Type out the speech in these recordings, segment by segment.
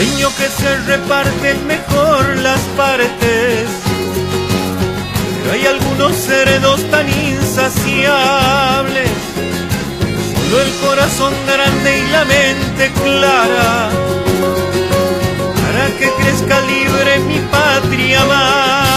Sueño que se reparten mejor las partes. Pero hay algunos serenos tan insaciables. Solo el corazón grande y la mente clara. Para que crezca libre mi patria amada.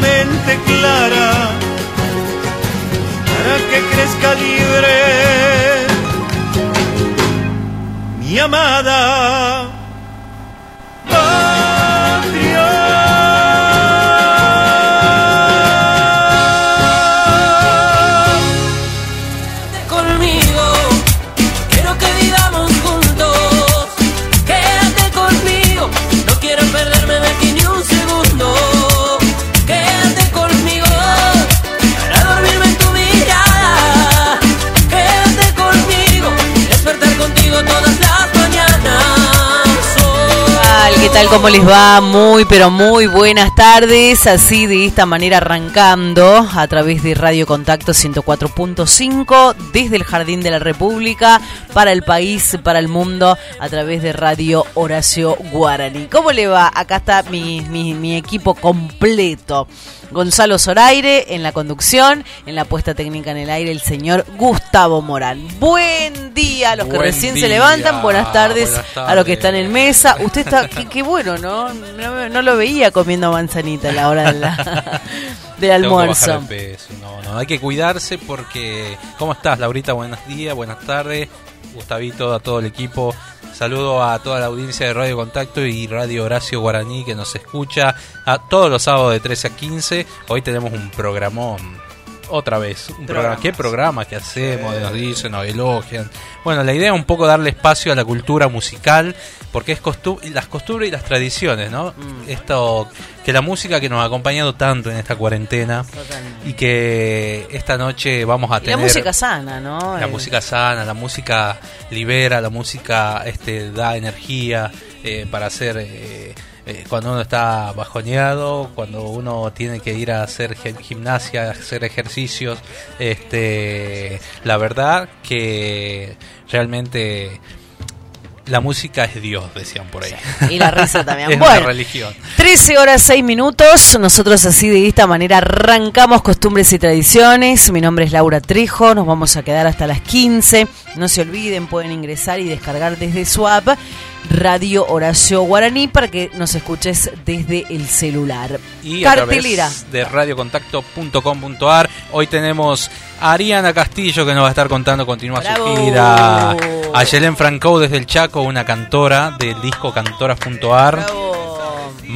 Mente clara para que crezca libre. Mi amada tal? ¿Cómo les va? Muy, pero muy buenas tardes. Así de esta manera arrancando a través de Radio Contacto 104.5 desde el Jardín de la República para el país, para el mundo, a través de Radio Horacio Guarani. ¿Cómo le va? Acá está mi, mi equipo completo. Gonzalo Zoraire en la conducción, en la puesta técnica en el aire, el señor Gustavo Morán. Buen día a los que Buen recién se levantan, buenas tardes, Buenas a los que están en mesa. Usted está, qué, qué bueno, ¿no? ¿no? no lo veía comiendo manzanita a la hora de la- del almuerzo. No, no, hay que cuidarse porque... ¿Cómo estás, Laurita? Buenos días, buenas tardes. Gustavito, a todo el equipo. Saludo a toda la audiencia de Radio Contacto y Radio Horacio Guaraní que nos escucha a todos los sábados de 13 a 15. Hoy tenemos un programón. Otra vez, un programa. ¿Qué programa que hacemos? Nos dicen, nos elogian. Bueno, la idea es un poco darle espacio a la cultura musical, porque es costu las costumbres y las tradiciones, ¿no? Mm. Esto, que la música que nos ha acompañado tanto en esta cuarentena y que esta noche vamos a Y tener la música sana, ¿no? la música sana, la música libera, la música este da energía eh, para hacer eh, eh, cuando uno está bajoneado, cuando uno tiene que ir a hacer gi- gimnasia, a hacer ejercicios, este la verdad que realmente la música es Dios, decían por ahí. Y la risa también. es bueno, una religión. 13 horas 6 minutos. Nosotros así de esta manera arrancamos costumbres y tradiciones. Mi nombre es Laura Trejo. Nos vamos a quedar hasta las 15. No se olviden, pueden ingresar y descargar desde su app Radio Horacio Guaraní para que nos escuches desde el celular. y a Cartelera. través de radiocontacto.com.ar. Hoy tenemos a Ariana Castillo que nos va a estar contando, continúa Bravo. su gira. A Yelén Franco desde el Chaco, una cantora del disco cantoras.ar.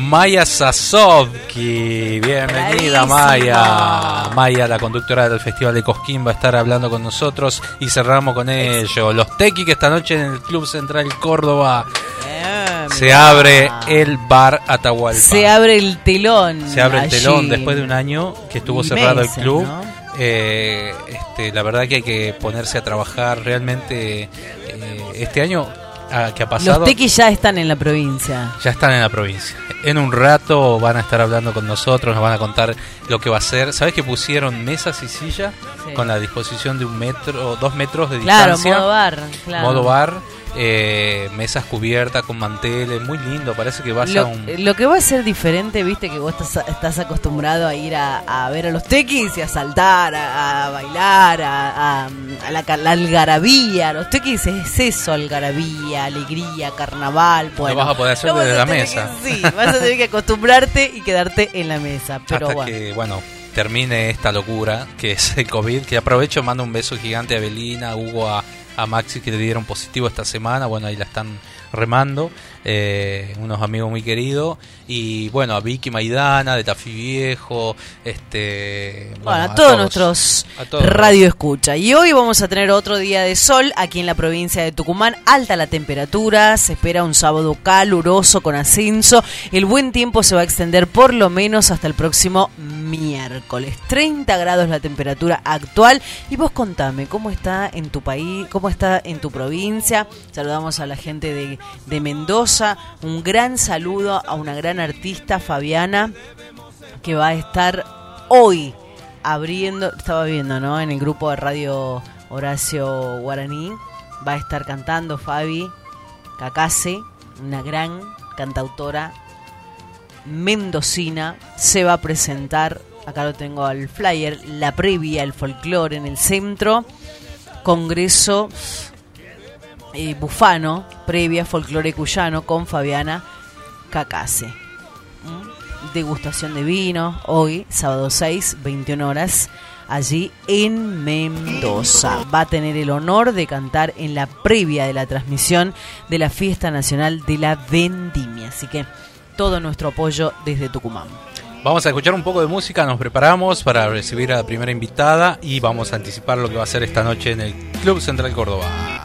Maya Sasovki, bienvenida. Maya. Maya, la conductora del Festival de Cosquín, va a estar hablando con nosotros y cerramos con ellos. Los Tequi que esta noche en el Club Central Córdoba Bien, se abre el bar Atahualpa. Se abre el telón. Se abre el allí. telón después de un año que estuvo cerrado el club. ¿no? Eh, este, la verdad que hay que ponerse a trabajar realmente eh, este año ah, que ha pasado. Los tequis ya están en la provincia. Ya están en la provincia. En un rato van a estar hablando con nosotros, nos van a contar lo que va a ser. ¿Sabes que pusieron mesas y sillas Sí. con la disposición de un metro, dos metros de Claro, distancia? modo bar. Claro. Modo bar, eh, mesas cubiertas con manteles, muy lindo. Parece que vas a Lo, un. lo que va a ser diferente, viste, que vos estás, estás acostumbrado a ir a, a ver a los tequis y a saltar, a, a bailar, a, a- a la, la algarabía. Los tequis es eso, algarabía, alegría, carnaval. Bueno, vas a poder hacer lo desde a la mesa. que- sí, vas a tener que acostumbrarte y quedarte en la mesa. Pero hasta bueno. que, bueno, termine esta locura que es el COVID. Que aprovecho, mando un beso gigante a Belina, a Hugo, a, a Maxi que le dieron positivo esta semana. Bueno, ahí la están remando. Eh, unos amigos muy queridos. Y bueno, a Vicky Maidana, de Tafí Viejo, este. Bueno, a, todos, nuestros radio escucha. Y hoy vamos a tener otro día de sol aquí en la provincia de Tucumán. Alta la temperatura, se espera un sábado caluroso con ascenso. El buen tiempo se va a extender por lo menos hasta el próximo miércoles. 30 grados la temperatura actual. Y vos contame, ¿cómo está en tu país? ¿Cómo está en tu provincia? Saludamos a la gente de, de Mendoza. Un gran saludo a una gran artista, Fabiana, que va a estar hoy abriendo, estaba viendo, ¿no? En el grupo de radio Horacio Guaraní, va a estar cantando Fabi Cacase, una gran cantautora mendocina, se va a presentar, acá lo tengo al flyer, la previa, el folclore en el centro, Congreso eh, Bufano, previa folclore cuyano con Fabiana Cacase. ¿Mm? Degustación de vino, hoy, sábado 6, 21 horas, allí en Mendoza. Va a tener el honor de cantar en la previa de la transmisión de la Fiesta Nacional de la Vendimia. Así que todo nuestro apoyo desde Tucumán. Vamos a escuchar un poco de música, nos preparamos para recibir a la primera invitada y vamos a anticipar lo que va a ser esta noche en el Club Central Córdoba.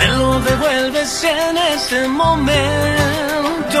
me lo devuelves en este momento.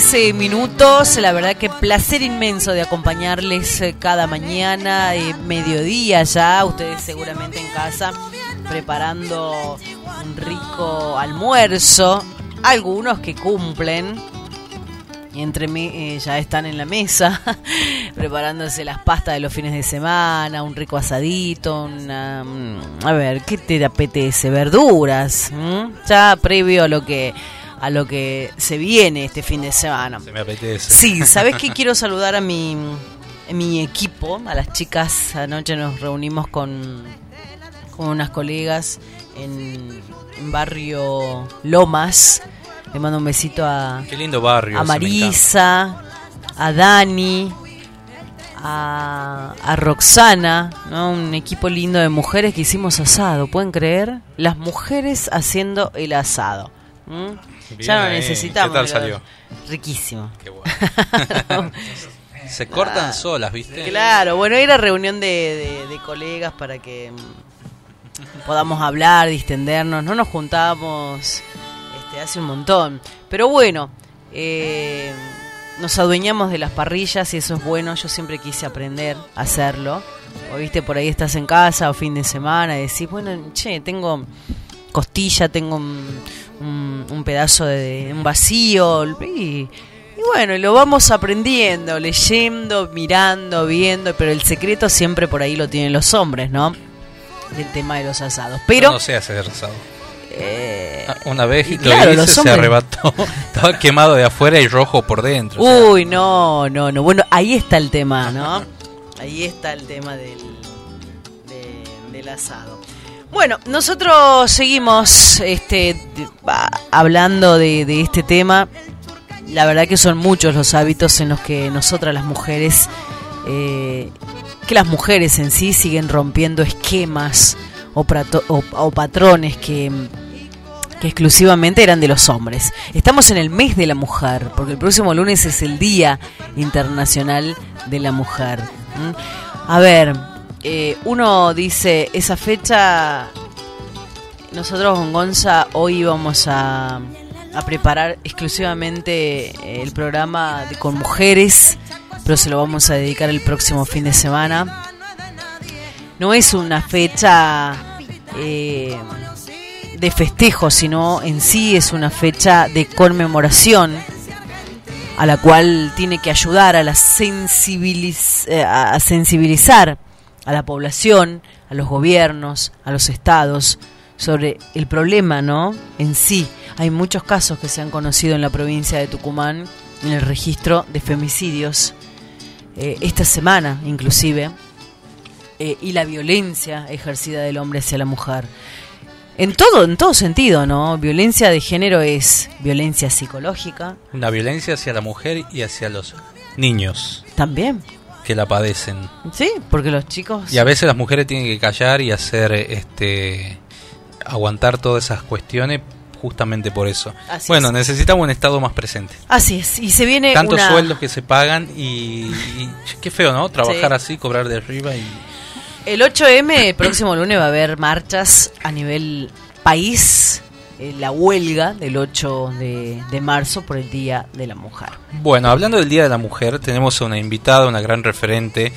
13 minutos. La verdad que placer inmenso de acompañarles eh, cada mañana, eh, mediodía ya, ustedes seguramente en casa preparando un rico almuerzo. Algunos que cumplen, y entre mí eh, ya están en la mesa preparándose las pastas de los fines de semana, un rico asadito, una, mm, a ver, ¿qué te apetece? Verduras, ya previo a lo que a lo que se viene este fin de semana. Se me apetece. Sí, ¿sabes qué? Quiero saludar a mi, a mi equipo, a las chicas. Anoche nos reunimos con, con unas colegas en, en barrio Lomas. Le mando un besito a, Qué lindo barrio. a. Marisa, a Dani, a, a Roxana, ¿no? un equipo lindo de mujeres que hicimos asado, ¿pueden creer? Las mujeres haciendo el asado. ¿M? Bien ya no necesitamos. ¿Qué tal salió? Riquísimo. Qué bueno. Se cortan solas, ¿viste? Claro, bueno, era reunión de, de- de colegas para que mm, podamos hablar, distendernos. No nos juntábamos este, hace un montón. Pero bueno, eh, nos adueñamos de las parrillas y eso es bueno. Yo siempre quise aprender a hacerlo. O viste, por ahí estás en casa o fin de semana y decís, bueno, che, tengo costilla, tengo un, un- un pedazo de un vacío. Y, y bueno, lo vamos aprendiendo, leyendo, mirando, viendo, pero el secreto siempre por ahí lo tienen los hombres, ¿no? Del tema de los asados. Pero no sé hacer asado. eh, Ah, Una vez y lo claro, hice, se arrebató. Estaba quemado de afuera y rojo por dentro. o sea, Uy, no, no, no. Bueno, ahí está el tema, ¿no? Ahí está el tema del, de- del asado. Bueno, nosotros seguimos este, hablando de, este tema. La verdad que son muchos los hábitos en los que nosotras las mujeres, eh, que las mujeres en sí siguen rompiendo esquemas o, prato- o- patrones que, exclusivamente eran de los hombres. Estamos en el mes de la mujer, porque el próximo lunes es el Día Internacional de la Mujer. A ver, eh, uno dice, esa fecha, nosotros con Gonza hoy íbamos a, preparar exclusivamente el programa de- con mujeres, pero se lo vamos a dedicar el próximo fin de semana. No es una fecha... eh, de festejo, sino en sí es una fecha de conmemoración a la cual tiene que ayudar a, la eh, a sensibilizar a la población, a los gobiernos, a los estados sobre el problema, ¿no? En sí, hay muchos casos que se han conocido en la provincia de Tucumán en el registro de femicidios eh, esta semana, inclusive, eh, y la violencia ejercida del hombre hacia la mujer. En todo, en todo sentido, ¿no? Violencia de género es violencia psicológica Una violencia hacia la mujer y hacia los niños también. Que la padecen. Sí, porque los chicos... Y a veces las mujeres tienen que callar y hacer este aguantar todas esas cuestiones justamente por eso. Así bueno, es. necesitamos un estado más presente. Así es, y se viene Tantos una... sueldos que se pagan y, y qué feo, ¿no? Trabajar Sí. así, cobrar de arriba y El 8M, el próximo lunes va a haber marchas a nivel país, eh, la huelga del 8 de, de marzo por el Día de la Mujer. Bueno, hablando del Día de la Mujer, tenemos a una invitada, una gran referente.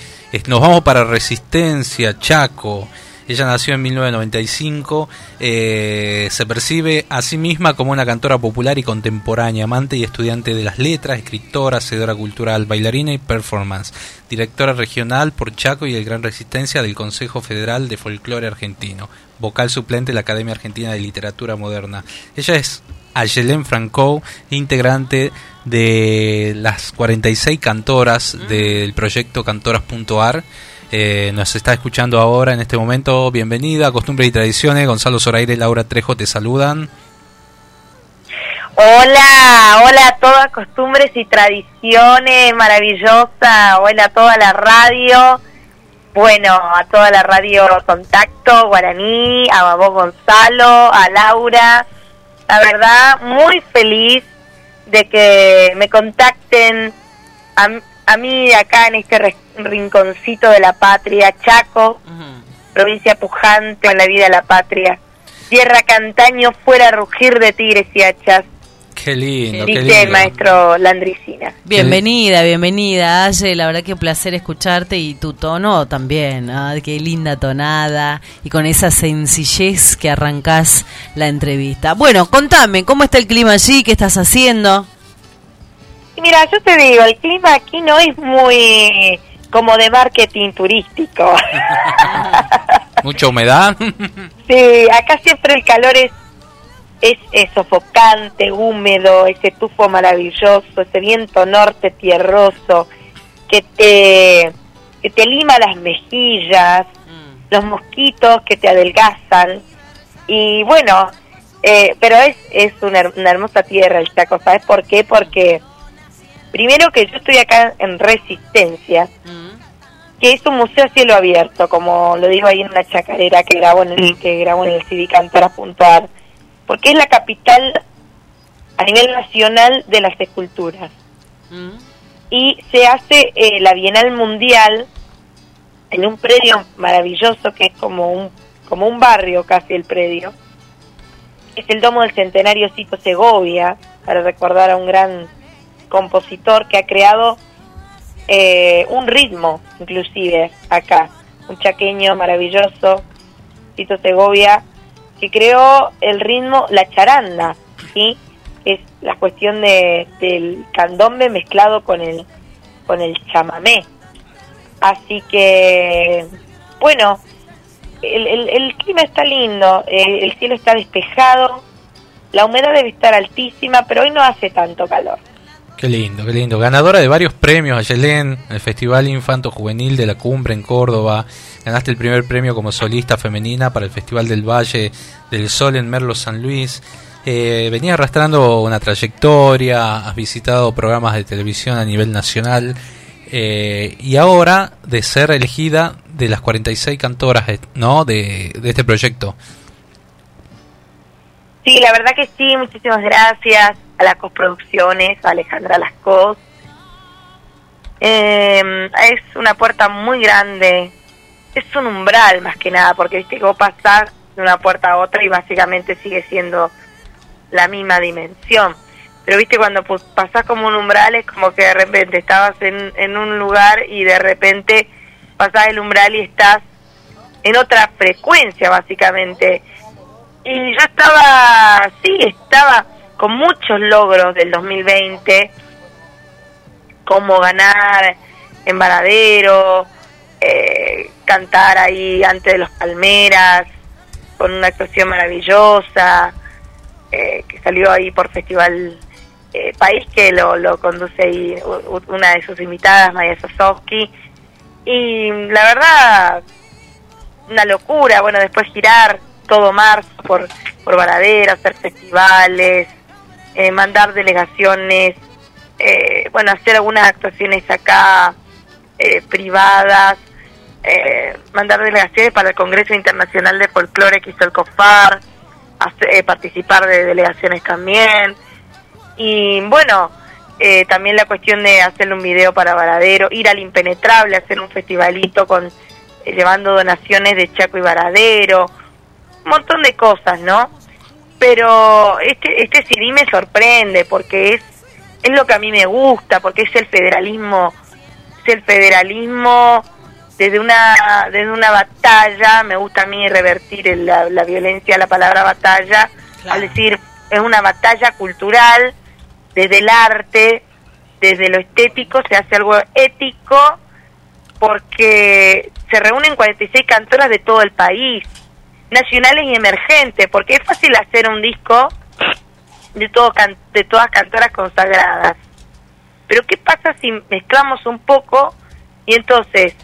Nos vamos para Resistencia, Chaco. Ella nació en 1995. eh, se percibe a sí misma como una cantora popular y contemporánea, amante y estudiante de las letras, escritora, hacedora cultural, bailarina y performance. Directora regional por Chaco y el Gran Resistencia del Consejo Federal de Folclore Argentino. Vocal suplente de la Academia Argentina de Literatura Moderna. Ella es a Yelén Franco, integrante de las 46 cantoras del proyecto cantoras.ar. Eh, nos está escuchando ahora en este momento. Bienvenida, Costumbres y Tradiciones. Gonzalo Zoraire y Laura Trejo te saludan. Hola, hola a todas costumbres y tradiciones, maravillosa, hola a toda la radio, bueno, a toda la radio Contacto, Guaraní, a Babó Gonzalo, a Laura, la verdad, muy feliz de que me contacten a, a mí acá en este rinconcito de la patria, Chaco, provincia pujante en la vida de la patria, tierra cantaño fuera rugir de tigres y hachas, Qué lindo, Dice qué el maestro Landricina. Bienvenida, bienvenida, Aye. La verdad que un placer escucharte y tu tono también. ¿ah? Qué linda tonada y con esa sencillez que arrancás la entrevista. Bueno, contame, ¿cómo está el clima allí? ¿Qué estás haciendo? mira, yo te digo, el clima aquí no es muy como de marketing turístico. ¿Mucha humedad? sí, acá siempre el calor es es, sofocante, húmedo, ese tufo maravilloso, ese viento norte tierroso que te, que te lima las mejillas, mm. los mosquitos que te adelgazan. Y bueno, eh, pero es, es una, hermosa tierra el Chaco, ¿sabes por qué? Porque primero que yo estoy acá en Resistencia, mm. que es un museo a cielo abierto, como lo digo ahí en una chacarera que grabo en el, que grabo en el civicantora.ar porque es la capital a nivel nacional de las esculturas. Mm. Y se hace eh, la Bienal Mundial en un predio maravilloso que es como un, como un barrio casi el predio. Es el Domo del Centenario Cito Segovia, para recordar a un gran compositor que ha creado eh, un ritmo, inclusive, acá. Un chaqueño maravilloso, Cito Segovia, que creó el ritmo La Charanda, ¿sí? Es la cuestión de, del candombe mezclado con el, con el chamamé. Así que, bueno, el, el, clima está lindo, el, el cielo está despejado, la humedad debe estar altísima, pero hoy no hace tanto calor. Qué lindo, qué lindo. Ganadora de varios premios, Ayelén, el Festival Infanto Juvenil de la Cumbre en Córdoba. Ganaste el primer premio como solista femenina para el Festival del Valle del Sol en Merlo San Luis. Eh, venías arrastrando una trayectoria, has visitado programas de televisión a nivel nacional eh, y ahora de ser elegida de las 46 cantoras ¿no? de, de este proyecto. Sí, la verdad que sí, muchísimas gracias a las cosproducciones, a Alejandra Lascos. Eh, es una puerta muy grande, es un umbral más que nada, porque viste que vos pasás de una puerta a otra y básicamente sigue siendo la misma dimensión. Pero viste cuando pasás como un umbral es como que de repente estabas en, en un lugar y de repente pasás el umbral y estás en otra frecuencia básicamente. Y yo estaba, sí, estaba con muchos logros del 2020, como ganar en Varadero, eh, cantar ahí antes de los Palmeras, con una actuación maravillosa, eh, que salió ahí por Festival eh, País, que lo, lo conduce ahí una de sus invitadas, Maya Sosowski. Y la verdad, una locura, bueno, después girar todo marzo por, por Varadero, hacer festivales, eh, mandar delegaciones, eh, bueno, hacer algunas actuaciones acá eh, privadas, mandar delegaciones para el Congreso Internacional de Folclore que hizo el COFAR, participar de delegaciones también. Y bueno, también la cuestión de hacerle un video para Varadero, ir al Impenetrable, hacer un festivalito con llevando donaciones de Chaco y Varadero, un montón de cosas, ¿no? pero este este CD me sorprende porque es es lo que a mí me gusta porque es el federalismo es el federalismo desde una desde una batalla me gusta a mí revertir la, la violencia la palabra batalla al decir es una batalla cultural desde el arte desde lo estético se hace algo ético porque se reúnen 46 cantoras de todo el país nacionales y emergentes, porque es fácil hacer un disco de, todo can- de todas cantoras consagradas. Pero ¿qué pasa si mezclamos un poco y entonces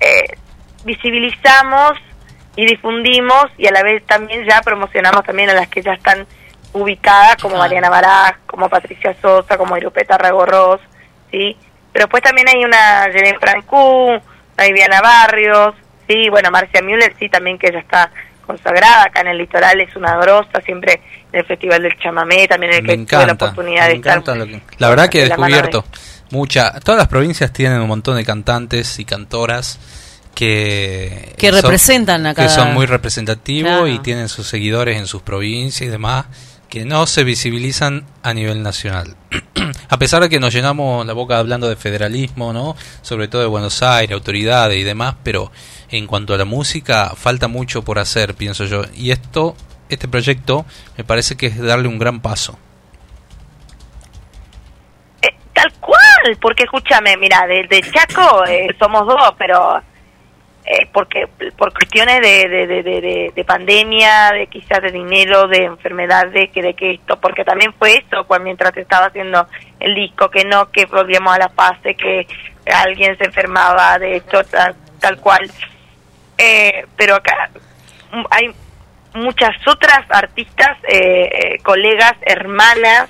eh, visibilizamos y difundimos y a la vez también ya promocionamos también a las que ya están ubicadas como Claro. Mariana Baraj, como Patricia Sosa, como Irupeta Ragorros, ¿sí? Pero pues también hay una Yelén Francú, una Viviana Barrios, sí, bueno, Marcia Müller, sí, también que ya está consagrada acá en el litoral, es una grosa, siempre en el Festival del Chamamé, también en el Me que tuve la encanta, oportunidad me de estar. encanta lo que- La verdad que he de- descubierto mucha... Todas las provincias tienen un montón de cantantes y cantoras que... Que son- representan a Que cada- son muy representativos Claro. y tienen sus seguidores en sus provincias y demás que no se visibilizan a nivel nacional. a pesar de que nos llenamos la boca hablando de federalismo, ¿no? Sobre todo de Buenos Aires, autoridades y demás, pero en cuanto a la música falta mucho por hacer, pienso yo. Y esto, este proyecto, me parece que es darle un gran paso. Eh, tal cual, porque escúchame, mira, de, de Chaco eh, somos dos, pero eh, porque por cuestiones de, de, de, de, de- de pandemia, de quizás de dinero, de enfermedad, de que de que esto, porque también fue eso cuando mientras estaba haciendo el disco, que no, que volvíamos a la fase, que alguien se enfermaba de esto, tal, cual. Eh, pero acá hay muchas otras artistas, eh, eh, colegas, hermanas,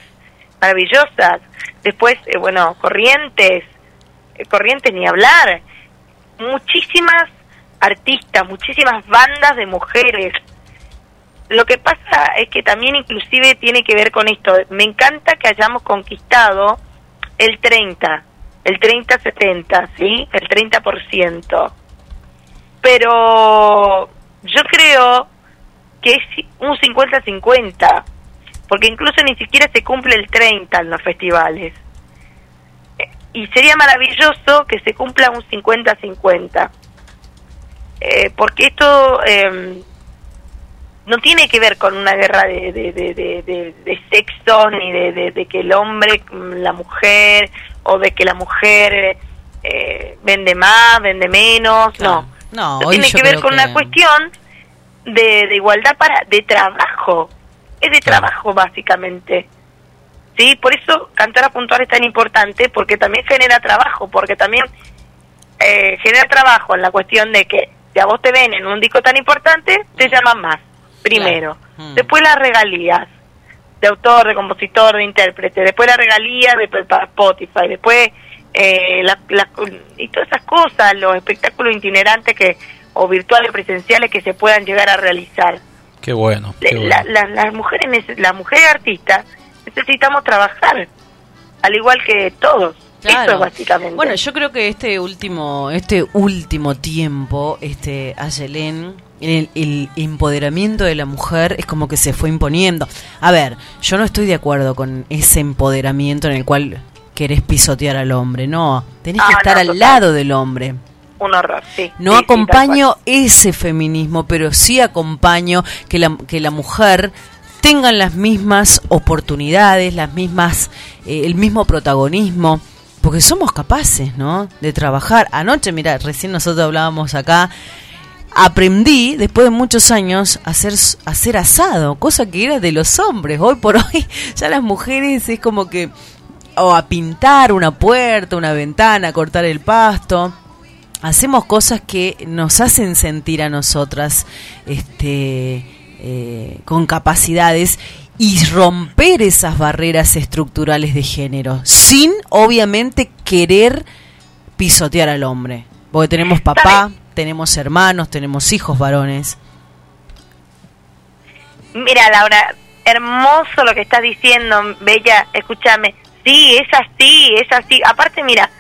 maravillosas. Después, eh, bueno, Corrientes, eh, Corrientes ni hablar. Muchísimas artistas, muchísimas bandas de mujeres. Lo que pasa es que también inclusive tiene que ver con esto. Me encanta que hayamos conquistado el 30, el 30-70, ¿sí? El 30%. Pero yo creo que es un 50-50, porque incluso ni siquiera se cumple el 30 en los festivales. Eh, Y sería maravilloso que se cumpla un 50-50, eh, porque esto eh, no tiene que ver con una guerra de, de, de, de, de- de sexo, ni de, que el hombre, mm, la mujer, o de que la mujer eh, vende más, vende menos, Claro. no. No, tiene que ver con que- una cuestión de, de igualdad para de trabajo. Es de trabajo, básicamente. ¿Sí? Por eso Cantar a Puntual es tan importante, porque también genera trabajo, porque también eh, genera trabajo en la cuestión de que si a vos te ven en un disco tan importante, te llaman más, primero. Claro. Mm. Después las regalías de autor, de compositor, de intérprete, después las regalías de, para Spotify, después eh, la- la- y todas esas cosas, los espectáculos itinerantes que o virtuales presenciales que se puedan llegar a realizar. Qué bueno. qué bueno. La- la- las mujeres, las mujeres artistas necesitamos trabajar, al igual que todos. Eso Claro. es básicamente. Bueno, yo creo que este último, este último tiempo, este Ayelén, el, el empoderamiento de la mujer es como que se fue imponiendo. A ver, yo no estoy de acuerdo con ese empoderamiento en el cual querés pisotear al hombre. No, tenés que Ah, estar no, al total. lado del hombre. Un horror, sí. No Sí, sí, tal acompaño ese feminismo, pero sí acompaño que la, que la mujer tengan las mismas oportunidades, las mismas, eh, el mismo protagonismo, porque somos capaces, ¿no? De trabajar. Anoche, mira, recién nosotros hablábamos acá, aprendí después de muchos años a hacer, a hacer asado, cosa que era de los hombres. Hoy por hoy ya las mujeres es como que o a pintar una puerta, una ventana, a cortar el pasto. Hacemos cosas que nos hacen sentir a nosotras este, eh, con capacidades y romper esas barreras estructurales de género, sin obviamente querer pisotear al hombre. Porque tenemos papá, tenemos hermanos, tenemos hijos varones. Mira, Laura, hermoso lo que estás diciendo, Bella, escúchame. Sí, es así, es así. Aparte, mira,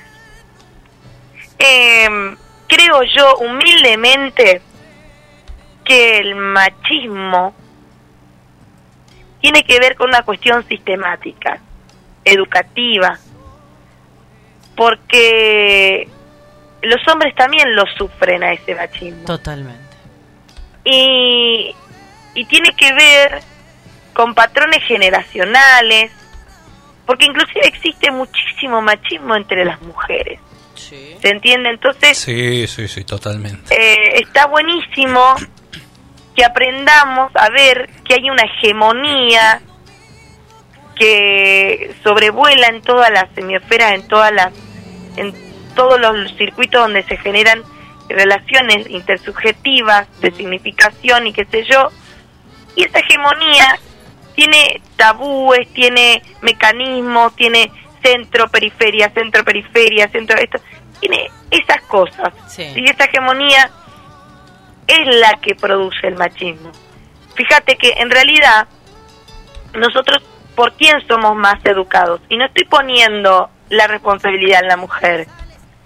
eh, creo yo humildemente que el machismo tiene que ver con una cuestión sistemática, educativa, porque los hombres también lo sufren a ese machismo Totalmente. y, y tiene que ver con patrones generacionales, porque inclusive existe muchísimo machismo entre las mujeres, ¿se entiende? Entonces, Sí, sí, sí, totalmente. eh, está buenísimo que aprendamos a ver que hay una hegemonía que sobrevuela en todas las semiosferas, en todas las, en todos los circuitos donde se generan relaciones intersubjetivas de significación y qué sé yo, y esa hegemonía tiene tabúes, tiene mecanismos, tiene centro, periferia, centro, periferia, centro, esto, tiene esas cosas. Y esa hegemonía es la que produce el machismo. Fíjate que en realidad nosotros, ¿por quién somos más educados? Y no estoy poniendo la responsabilidad en la mujer,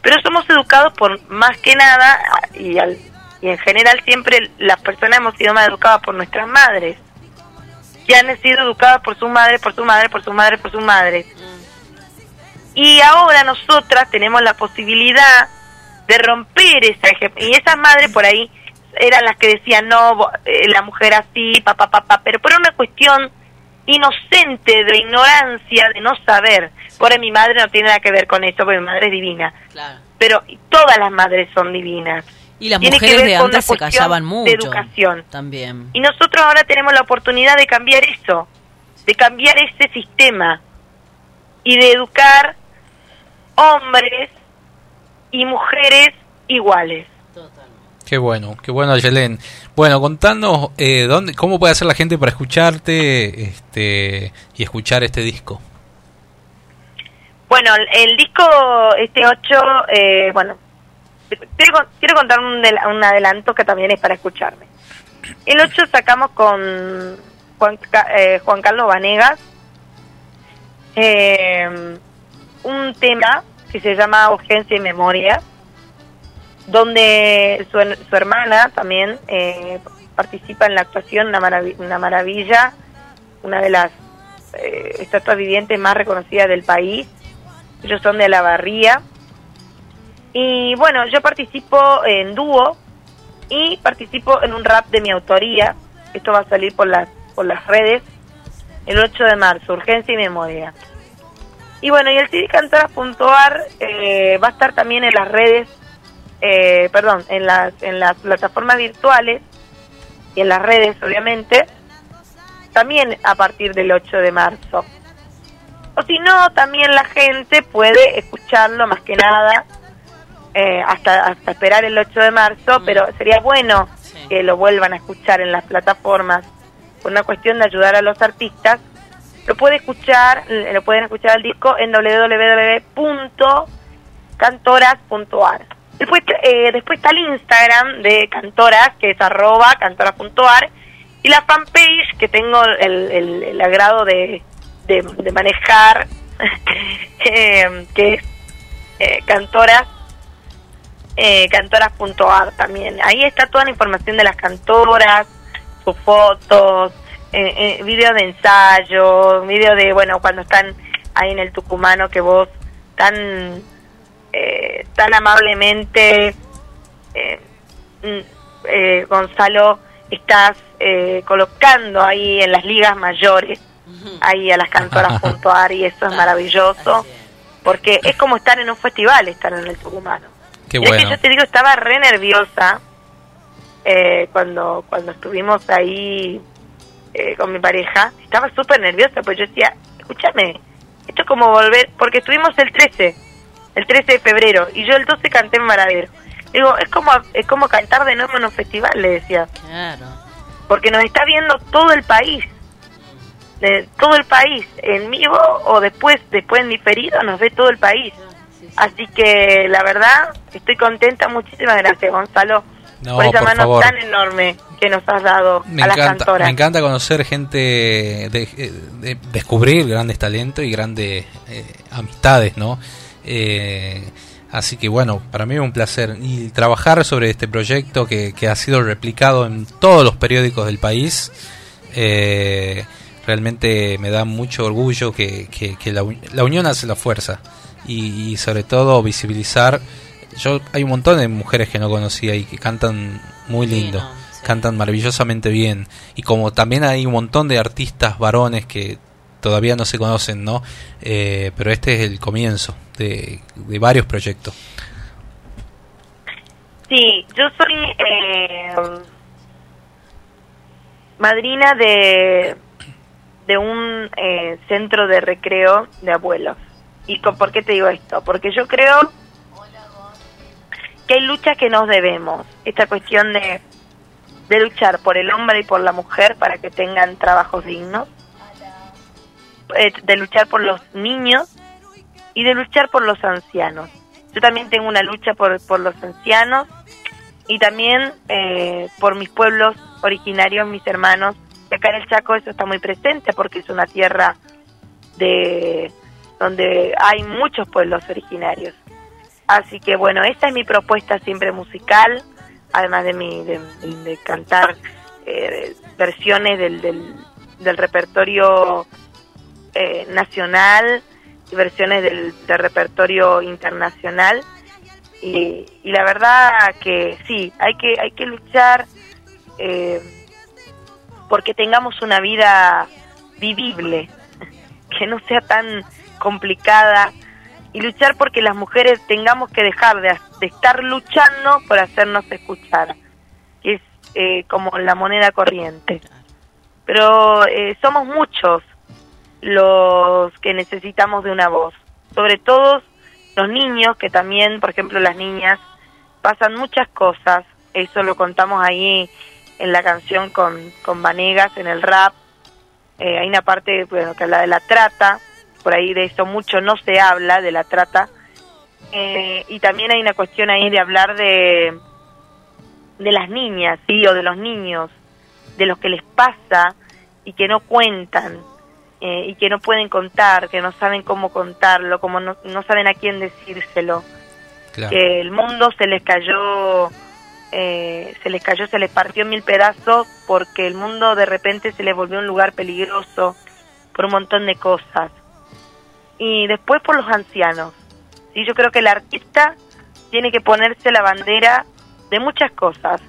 pero somos educados por más que nada, y, al, y en general siempre las personas hemos sido más educadas por nuestras madres, que han sido educadas por su madre, por su madre, por su madre, por su madre. Y ahora nosotras tenemos la posibilidad de romper esa y esas madres por ahí eran las que decían no eh, la mujer así papá papá pero por una cuestión inocente de ignorancia de no saber. Por ahí mi madre no tiene nada que ver con esto porque mi madre es divina. Pero todas las madres son divinas. Y las mujeres de antes se callaban mucho de educación. también. Y nosotros ahora tenemos la oportunidad de cambiar eso de cambiar ese sistema y de educar hombres y mujeres iguales. Qué bueno, qué bueno, Yelén. Bueno, contanos eh, dónde, cómo puede hacer la gente para escucharte este, y escuchar este disco. Bueno, el, disco, este 8, eh, bueno, quiero, quiero contar un, un, adelanto que también es para escucharme. El 8 sacamos con Juan, eh, Juan Carlos Vanegas eh, un tema que se llama Urgencia y Memoria, donde su, su hermana también eh, participa en la actuación, una, una maravilla, una de las eh, estatuas vivientes más reconocidas del país. Ellos son de la barría. Y bueno, yo participo en dúo y participo en un rap de mi autoría. Esto va a salir por las, por las redes el 8 de marzo, Urgencia y Memoria. Y bueno, y el CD Cantora.ar eh, va a estar también en las redes, eh, perdón, en las, en las plataformas virtuales y en las redes, obviamente, también a partir del 8 de marzo. O si no, también la gente puede escucharlo más que nada eh, hasta, hasta esperar el 8 de marzo, mm. pero sería bueno que lo vuelvan a escuchar en las plataformas por una cuestión de ayudar a los artistas lo puede escuchar, lo pueden escuchar el disco en www.cantoras.ar. Después, eh, después está el Instagram de Cantoras, que es arroba cantoras.ar, y la fanpage que tengo el, el, agrado de, de, manejar, eh, que es eh, Cantoras, eh, cantoras.ar también. Ahí está toda la información de las cantoras, sus fotos, eh, eh, video de ensayo, video de, bueno, cuando están ahí en el Tucumano, que vos tan, eh, tan amablemente, eh, mm, eh, Gonzalo, estás colocando ahí en las ligas mayores, ahí a las cantoras junto a Ari, eso es maravilloso, porque es como estar en un festival, estar en el Tucumano. Qué bueno. Es que yo te digo, estaba re nerviosa cuando, cuando estuvimos ahí eh, con mi pareja, estaba súper nerviosa, pues yo decía, escúchame, esto es como volver, porque estuvimos el 13, el 13 de febrero, y yo el 12 canté en Maradero. Digo, es como, es como cantar de nuevo en un festival, le decía. Claro. Porque nos está viendo todo el país, de todo el país, en vivo o después, después en diferido, nos ve todo el país. Así que la verdad, estoy contenta, muchísimas gracias Gonzalo por esa mano tan enorme que nos has dado me a encanta, las cantoras. Me encanta conocer gente, de, descubrir grandes talentos y grandes eh, amistades, ¿no? Eh, así que bueno, para mí es un placer. Y trabajar sobre este proyecto que, que ha sido replicado en todos los periódicos del país, eh, realmente me da mucho orgullo que, que, la, la, unión hace la fuerza. Y, y sobre todo visibilizar yo hay un montón de mujeres que no conocía y que cantan muy lindo, cantan maravillosamente bien. Y como también hay un montón de artistas varones que todavía no se conocen, ¿no? Eh, pero este es el comienzo de, de varios proyectos. Sí, yo soy eh, madrina de de un eh, centro de recreo de abuelos. ¿Y con, por qué te digo esto? Porque yo creo que hay luchas que nos debemos. Esta cuestión de, de luchar por el hombre y por la mujer para que tengan trabajos dignos, eh, de luchar por los niños y de luchar por los ancianos. Yo también tengo una lucha por, por los ancianos y también eh, por mis pueblos originarios, mis hermanos. Y acá en el Chaco eso está muy presente porque es una tierra de donde hay muchos pueblos originarios. Así que bueno, esta es mi propuesta siempre musical, además de mi de, cantar eh, versiones del, del, del repertorio eh, nacional versiones del, del repertorio internacional. Y, y, la verdad que sí hay que hay que luchar eh, porque tengamos una vida vivible que no sea tan complicada y luchar porque las mujeres tengamos que dejar de, estar luchando por hacernos escuchar que es eh, como la moneda corriente. Pero eh, somos muchos los que necesitamos de una voz sobre todo los niños, que también, por ejemplo, las niñas, pasan muchas cosas, eso lo contamos ahí en la canción con, con Vanegas, en el rap, eh, hay una parte bueno, que habla de la trata, por ahí de eso mucho no se habla, de la trata, eh, y también hay una cuestión ahí de hablar de, de las niñas, ¿sí? o de los niños, de lo que les pasa y que no cuentan, eh, y que no pueden contar, que no saben cómo contarlo, como no, no saben a quién decírselo, claro. que el mundo se les cayó, eh, se les cayó, se les partió en mil pedazos porque el mundo de repente se les volvió un lugar peligroso por un montón de cosas. Y después por los ancianos. ¿sí? Yo creo que el artista tiene que ponerse la bandera de muchas cosas,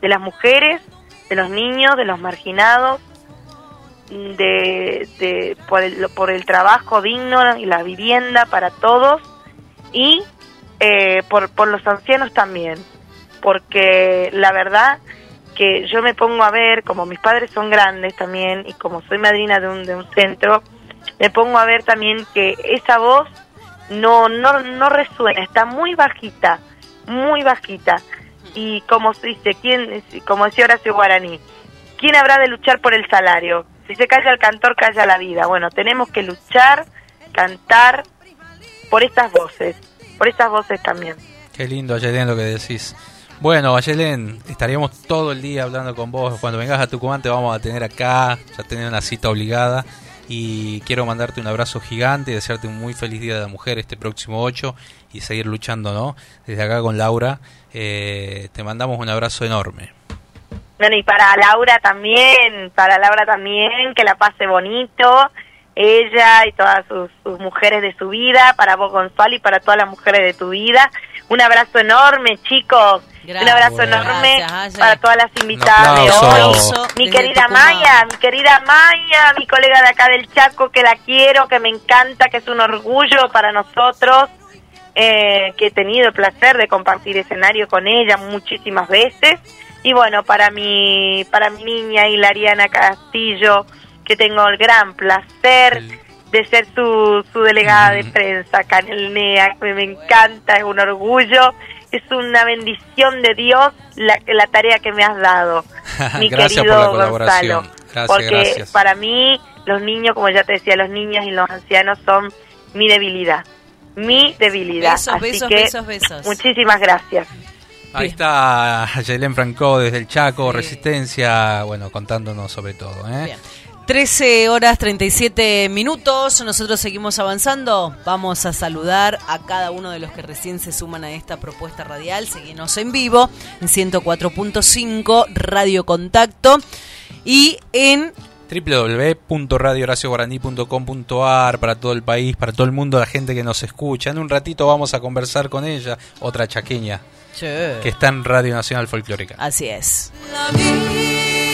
de las mujeres, de los niños, de los marginados, de, de por, el, por el trabajo digno y la vivienda para todos y eh, por, por los ancianos también, porque la verdad que yo me pongo a ver, como mis padres son grandes también y como soy madrina de un, de un centro, me pongo a ver también que esa voz no, no, no resuena, está muy bajita, muy bajita. Y como se dice, ¿quién, como decía Horacio Guaraní, ¿quién habrá de luchar por el salario? Si se calla el cantor, calla la vida. Bueno, tenemos que luchar, cantar por estas voces, por estas voces también. Qué lindo, Ayelén, lo que decís. Bueno, Ayelén, estaríamos todo el día hablando con vos. Cuando vengas a Tucumán te vamos a tener acá, ya tener una cita obligada. Y quiero mandarte un abrazo gigante y desearte un muy feliz Día de la Mujer este próximo 8 y seguir luchando, ¿no? Desde acá con Laura, eh, te mandamos un abrazo enorme. Bueno, y para Laura también, para Laura también, que la pase bonito, ella y todas sus, sus mujeres de su vida, para vos Gonzalo y para todas las mujeres de tu vida. Un abrazo enorme, chicos. Gracias, un abrazo bueno, enorme gracias, para todas las invitadas de hoy. Mi querida Maya, mi querida Maya, mi colega de acá del Chaco, que la quiero, que me encanta, que es un orgullo para nosotros. Eh, que he tenido el placer de compartir escenario con ella muchísimas veces. Y bueno, para mi, para mi niña Hilariana Castillo, que tengo el gran placer de ser su, su delegada de prensa acá en el NEA, que me encanta, es un orgullo, es una bendición de Dios la, la tarea que me has dado, mi querido Gonzalo. Gracias, porque gracias. para mí los niños, como ya te decía, los niños y los ancianos son mi debilidad, mi debilidad. Besos, Así besos, que besos, besos. muchísimas gracias. Ahí está Yelén Franco desde el Chaco, sí. Resistencia, bueno, contándonos sobre todo. ¿eh? Bien. 13 horas 37 minutos, nosotros seguimos avanzando, vamos a saludar a cada uno de los que recién se suman a esta propuesta radial, seguimos en vivo en 104.5 Radio Contacto y en www.radiohoracioguaraní.com.ar para todo el país, para todo el mundo, la gente que nos escucha. En un ratito vamos a conversar con ella, otra chaqueña, que está en Radio Nacional Folclórica. Así es. La vida.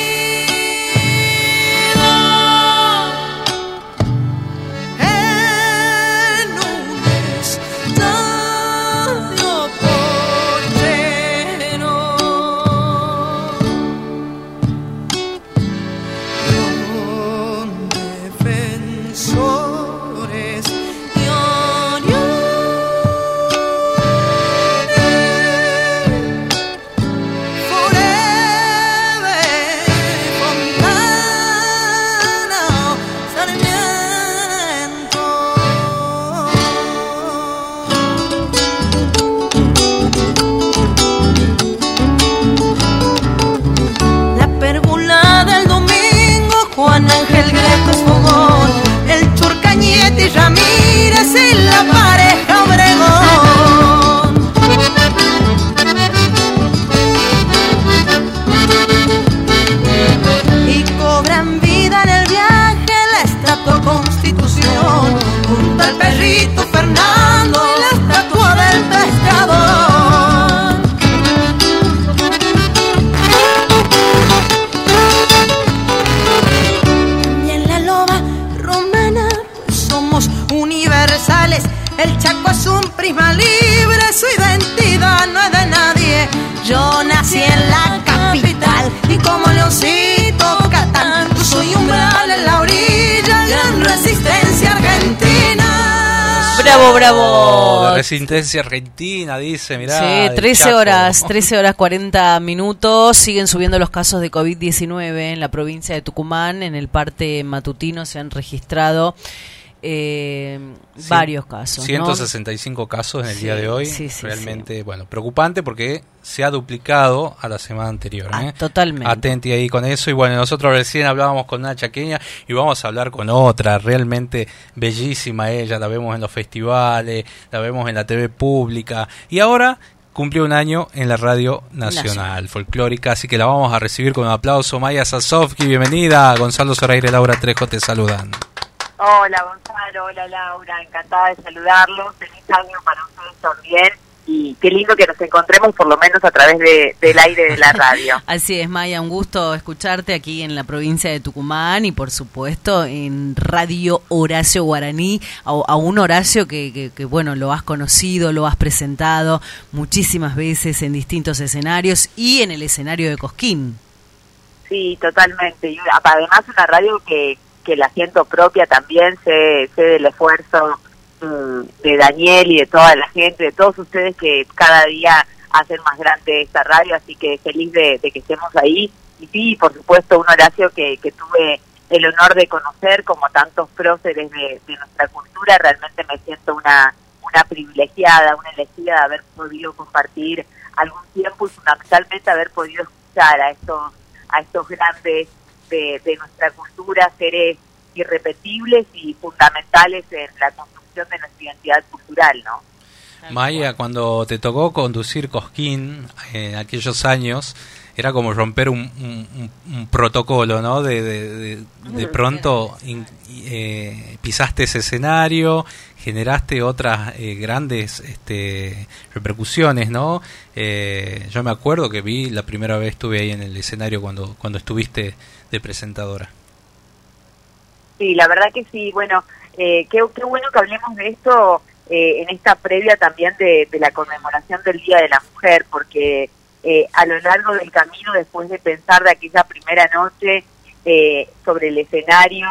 Resistencia argentina, dice, mirá. Sí, el 13 Chaco. horas, 13 horas 40 minutos. Siguen subiendo los casos de COVID-19 en la provincia de Tucumán. En el parte matutino se han registrado eh, varios casos. ¿no? 165 casos en el Sí, día de hoy. sí, Realmente, bueno, preocupante porque se ha duplicado a la semana anterior. Ah, ¿eh? totalmente. Atenti ahí con eso. Y bueno, nosotros recién hablábamos con una chaqueña y vamos a hablar con otra, realmente bellísima ella. La vemos en los festivales, la vemos en la TV pública. Y ahora cumplió un año en la Radio Nacional, Nacional. Folclórica, así que la vamos a recibir con un aplauso. Maya Sasovsky, bienvenida. Gonzalo Zoraire, Laura Trejo te saludan. Hola Gonzalo, hola Laura, encantada de saludarlos. Feliz año para ustedes también. Y qué lindo que nos encontremos por lo menos a través de, del aire de la radio. Así es, Maya, un gusto escucharte aquí en la provincia de Tucumán y por supuesto en Radio Horacio Guaraní, a, a un Horacio que, que- que, bueno, lo has conocido, lo has presentado muchísimas veces en distintos escenarios y en el escenario de Cosquín. Sí, totalmente. Y además una radio que, que la siento propia también, sé, sé del esfuerzo mm, de Daniel y de toda la gente, de todos ustedes que cada día hacen más grande esta radio, así que feliz de, que estemos ahí. Y sí, por supuesto, un Horacio que, que tuve el honor de conocer, como tantos próceres de, de nuestra cultura, realmente me siento una, una privilegiada, una elegida de haber podido compartir algún tiempo y fundamentalmente haber podido escuchar a estos a estos grandes de, de nuestra cultura, seres irrepetibles y fundamentales en la construcción de nuestra identidad cultural, ¿no? Maya, cuando te tocó conducir Cosquín en aquellos años, era como romper un, un- protocolo, ¿no? De, de, de- de pronto in- eh, pisaste ese escenario, generaste otras eh, grandes este, repercusiones, ¿no? Eh, yo me acuerdo que vi la primera vez estuve ahí en el escenario cuando cuando estuviste de presentadora. Sí, la verdad que sí. Bueno, eh, qué, qué bueno que hablemos de esto eh, en esta previa también de, de la conmemoración del Día de la Mujer, porque eh, a lo largo del camino, después de pensar de aquella primera noche eh, sobre el escenario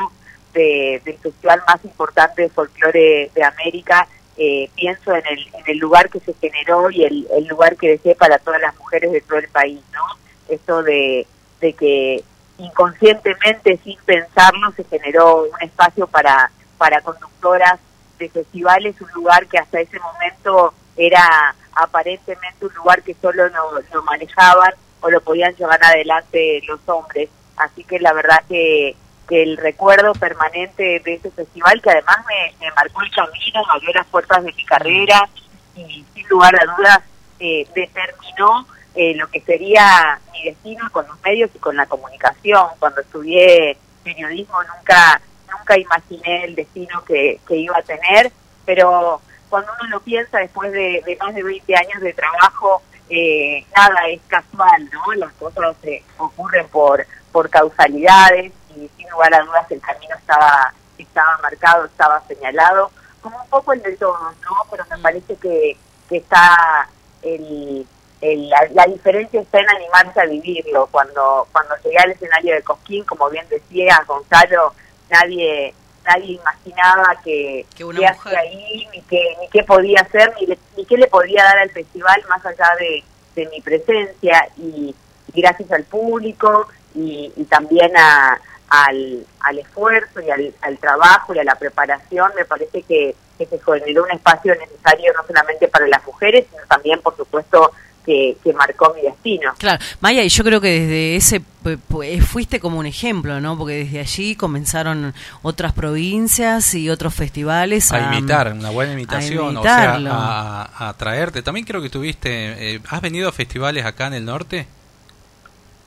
de- del festival más importante de folclore de América, eh, pienso en el, en el lugar que se generó y el, el lugar que dejé para todas las mujeres de todo el país, ¿no? Esto de, de que inconscientemente, sin pensarlo, se generó un espacio para, para conductoras de festivales, un lugar que hasta ese momento era aparentemente un lugar que solo lo, lo manejaban o lo podían llevar adelante los hombres. Así que la verdad que, que el recuerdo permanente de ese festival, que además me, marcó el camino, abrió las puertas de mi carrera y sin lugar a dudas eh, determinó eh, lo que sería mi destino con los medios y con la comunicación. Cuando estudié periodismo nunca nunca imaginé el destino que, que iba a tener, pero cuando uno lo piensa después de, de más de 20 años de trabajo, eh, nada es casual, ¿no? Las cosas eh, ocurren por, por causalidades y sin lugar a dudas el camino estaba, estaba marcado, estaba señalado, como un poco el de todos, ¿no? Pero me parece que, que está el, el- la, la diferencia está en animarse a vivirlo. Cuando, cuando llegué al escenario de Cosquín, como bien decía Gonzalo, nadie nadie imaginaba que, Que una qué mujer- ahí, ni qué, ni qué podía hacer, ni, le- ni qué le podía dar al festival más allá de, de mi presencia. Y, y gracias al público y, y también a, al, al esfuerzo y al, al trabajo y a la preparación, me parece que, que se generó un espacio necesario no solamente para las mujeres, sino también, por supuesto, que, que marcó mi destino. Claro, Maya, y yo creo que desde ese pu- pu- fuiste como un ejemplo, ¿no? Porque desde allí comenzaron otras provincias y otros festivales A imitar, una buena imitación, o sea, a, a atraerte. También creo que tuviste, eh, ¿has venido a festivales acá en el norte?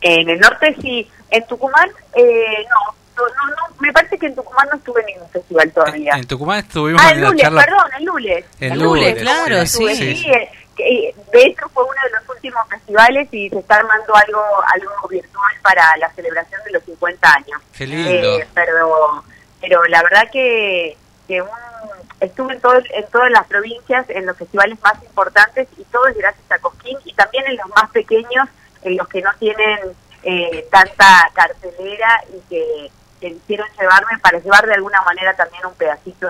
En el norte sí, en Tucumán eh, no, no, no, no, me parece que en Tucumán no estuve en ningún festival todavía. En, en Tucumán estuvimos Ah, en el la Lules, charla. perdón, el Lules. En Lules, Lules, claro, estuve, sí. sí, eh, que, de hecho fue uno de los últimos festivales y se está armando algo algo virtual para la celebración de los 50 años. Qué lindo. Eh, pero, pero la verdad que, que un, estuve en, todo, en todas las provincias, en los festivales más importantes y todo es gracias a Cosquín y también en los más pequeños, en los que no tienen eh, tanta cartelera y que, que quisieron llevarme para llevar de alguna manera también un pedacito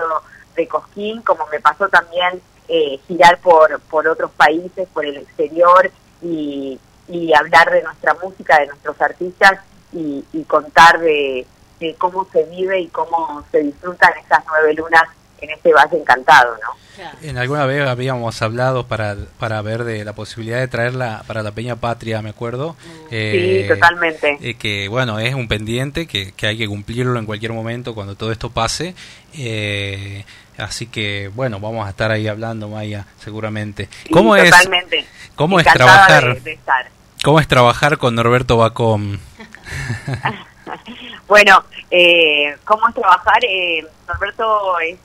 de Cosquín, como me pasó también eh, girar por, por otros países, por el exterior y, y hablar de nuestra música, de nuestros artistas y, contar de, de cómo se vive y cómo se disfrutan esas nueve lunas en este valle encantado, ¿no? En alguna vez habíamos hablado para, para ver de la posibilidad de traerla para la Peña Patria, me acuerdo. Sí, totalmente. eh, que bueno, es un pendiente que, que hay que cumplirlo en cualquier momento cuando todo esto pase. Eh, así que bueno, vamos a estar ahí hablando, Maya, seguramente. Sí, ¿Cómo es, totalmente. cómo es trabajar, de- de estar. cómo es trabajar con Norberto Bacom? Bueno, eh, ¿cómo es trabajar? Eh, Norberto, es,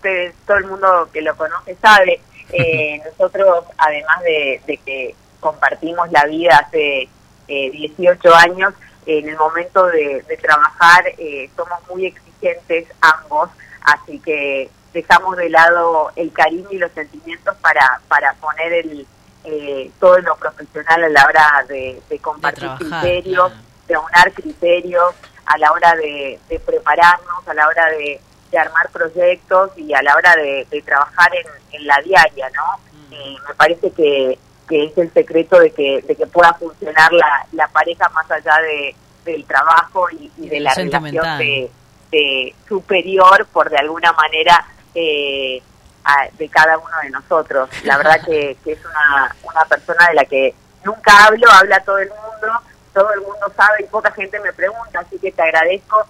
ustedes- todo el mundo que lo conoce sabe, eh, nosotros, además de, de que compartimos la vida hace eh, 18 años, en el momento de, de trabajar eh, somos muy exigentes ambos, así que dejamos de lado el cariño y los sentimientos para, para poner el, eh, todo lo profesional a la hora de, de compartir trabajar, criterios, claro. de aunar criterios a la hora de, de prepararnos, a la hora de, de armar proyectos y a la hora de, de trabajar en, en la diaria, ¿no? Y me parece que, que es el secreto de que, de que pueda funcionar la, la pareja más allá de, del trabajo y, y Y de la relación de, de superior, por de alguna manera, eh, a- de cada uno de nosotros. La verdad que, que es una, una persona de la que nunca hablo, habla todo el mundo, todo el mundo sabe y poca gente me pregunta, así que te agradezco.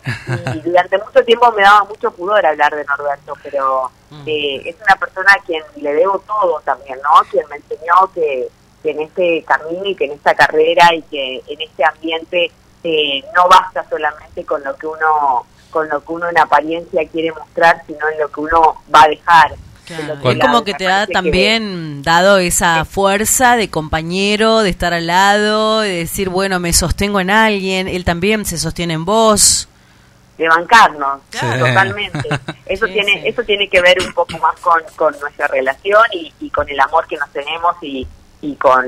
Y durante mucho tiempo me daba mucho pudor hablar de Norberto, pero eh, es una persona a quien le debo todo también, ¿no? Quien me enseñó que, que en este camino y que en esta carrera y que en este ambiente eh, no basta solamente con lo que uno con lo que uno en apariencia quiere mostrar, sino en lo que uno va a dejar. Claro. Es la- como me que te que- también dado esa fuerza de compañero, de estar al lado, de decir, bueno, me sostengo en alguien, él también se sostiene en vos. de bancarnos Claro. totalmente eso Sí, tiene sí. eso tiene que ver un poco más con, con nuestra relación y, y con el amor que nos tenemos y, y con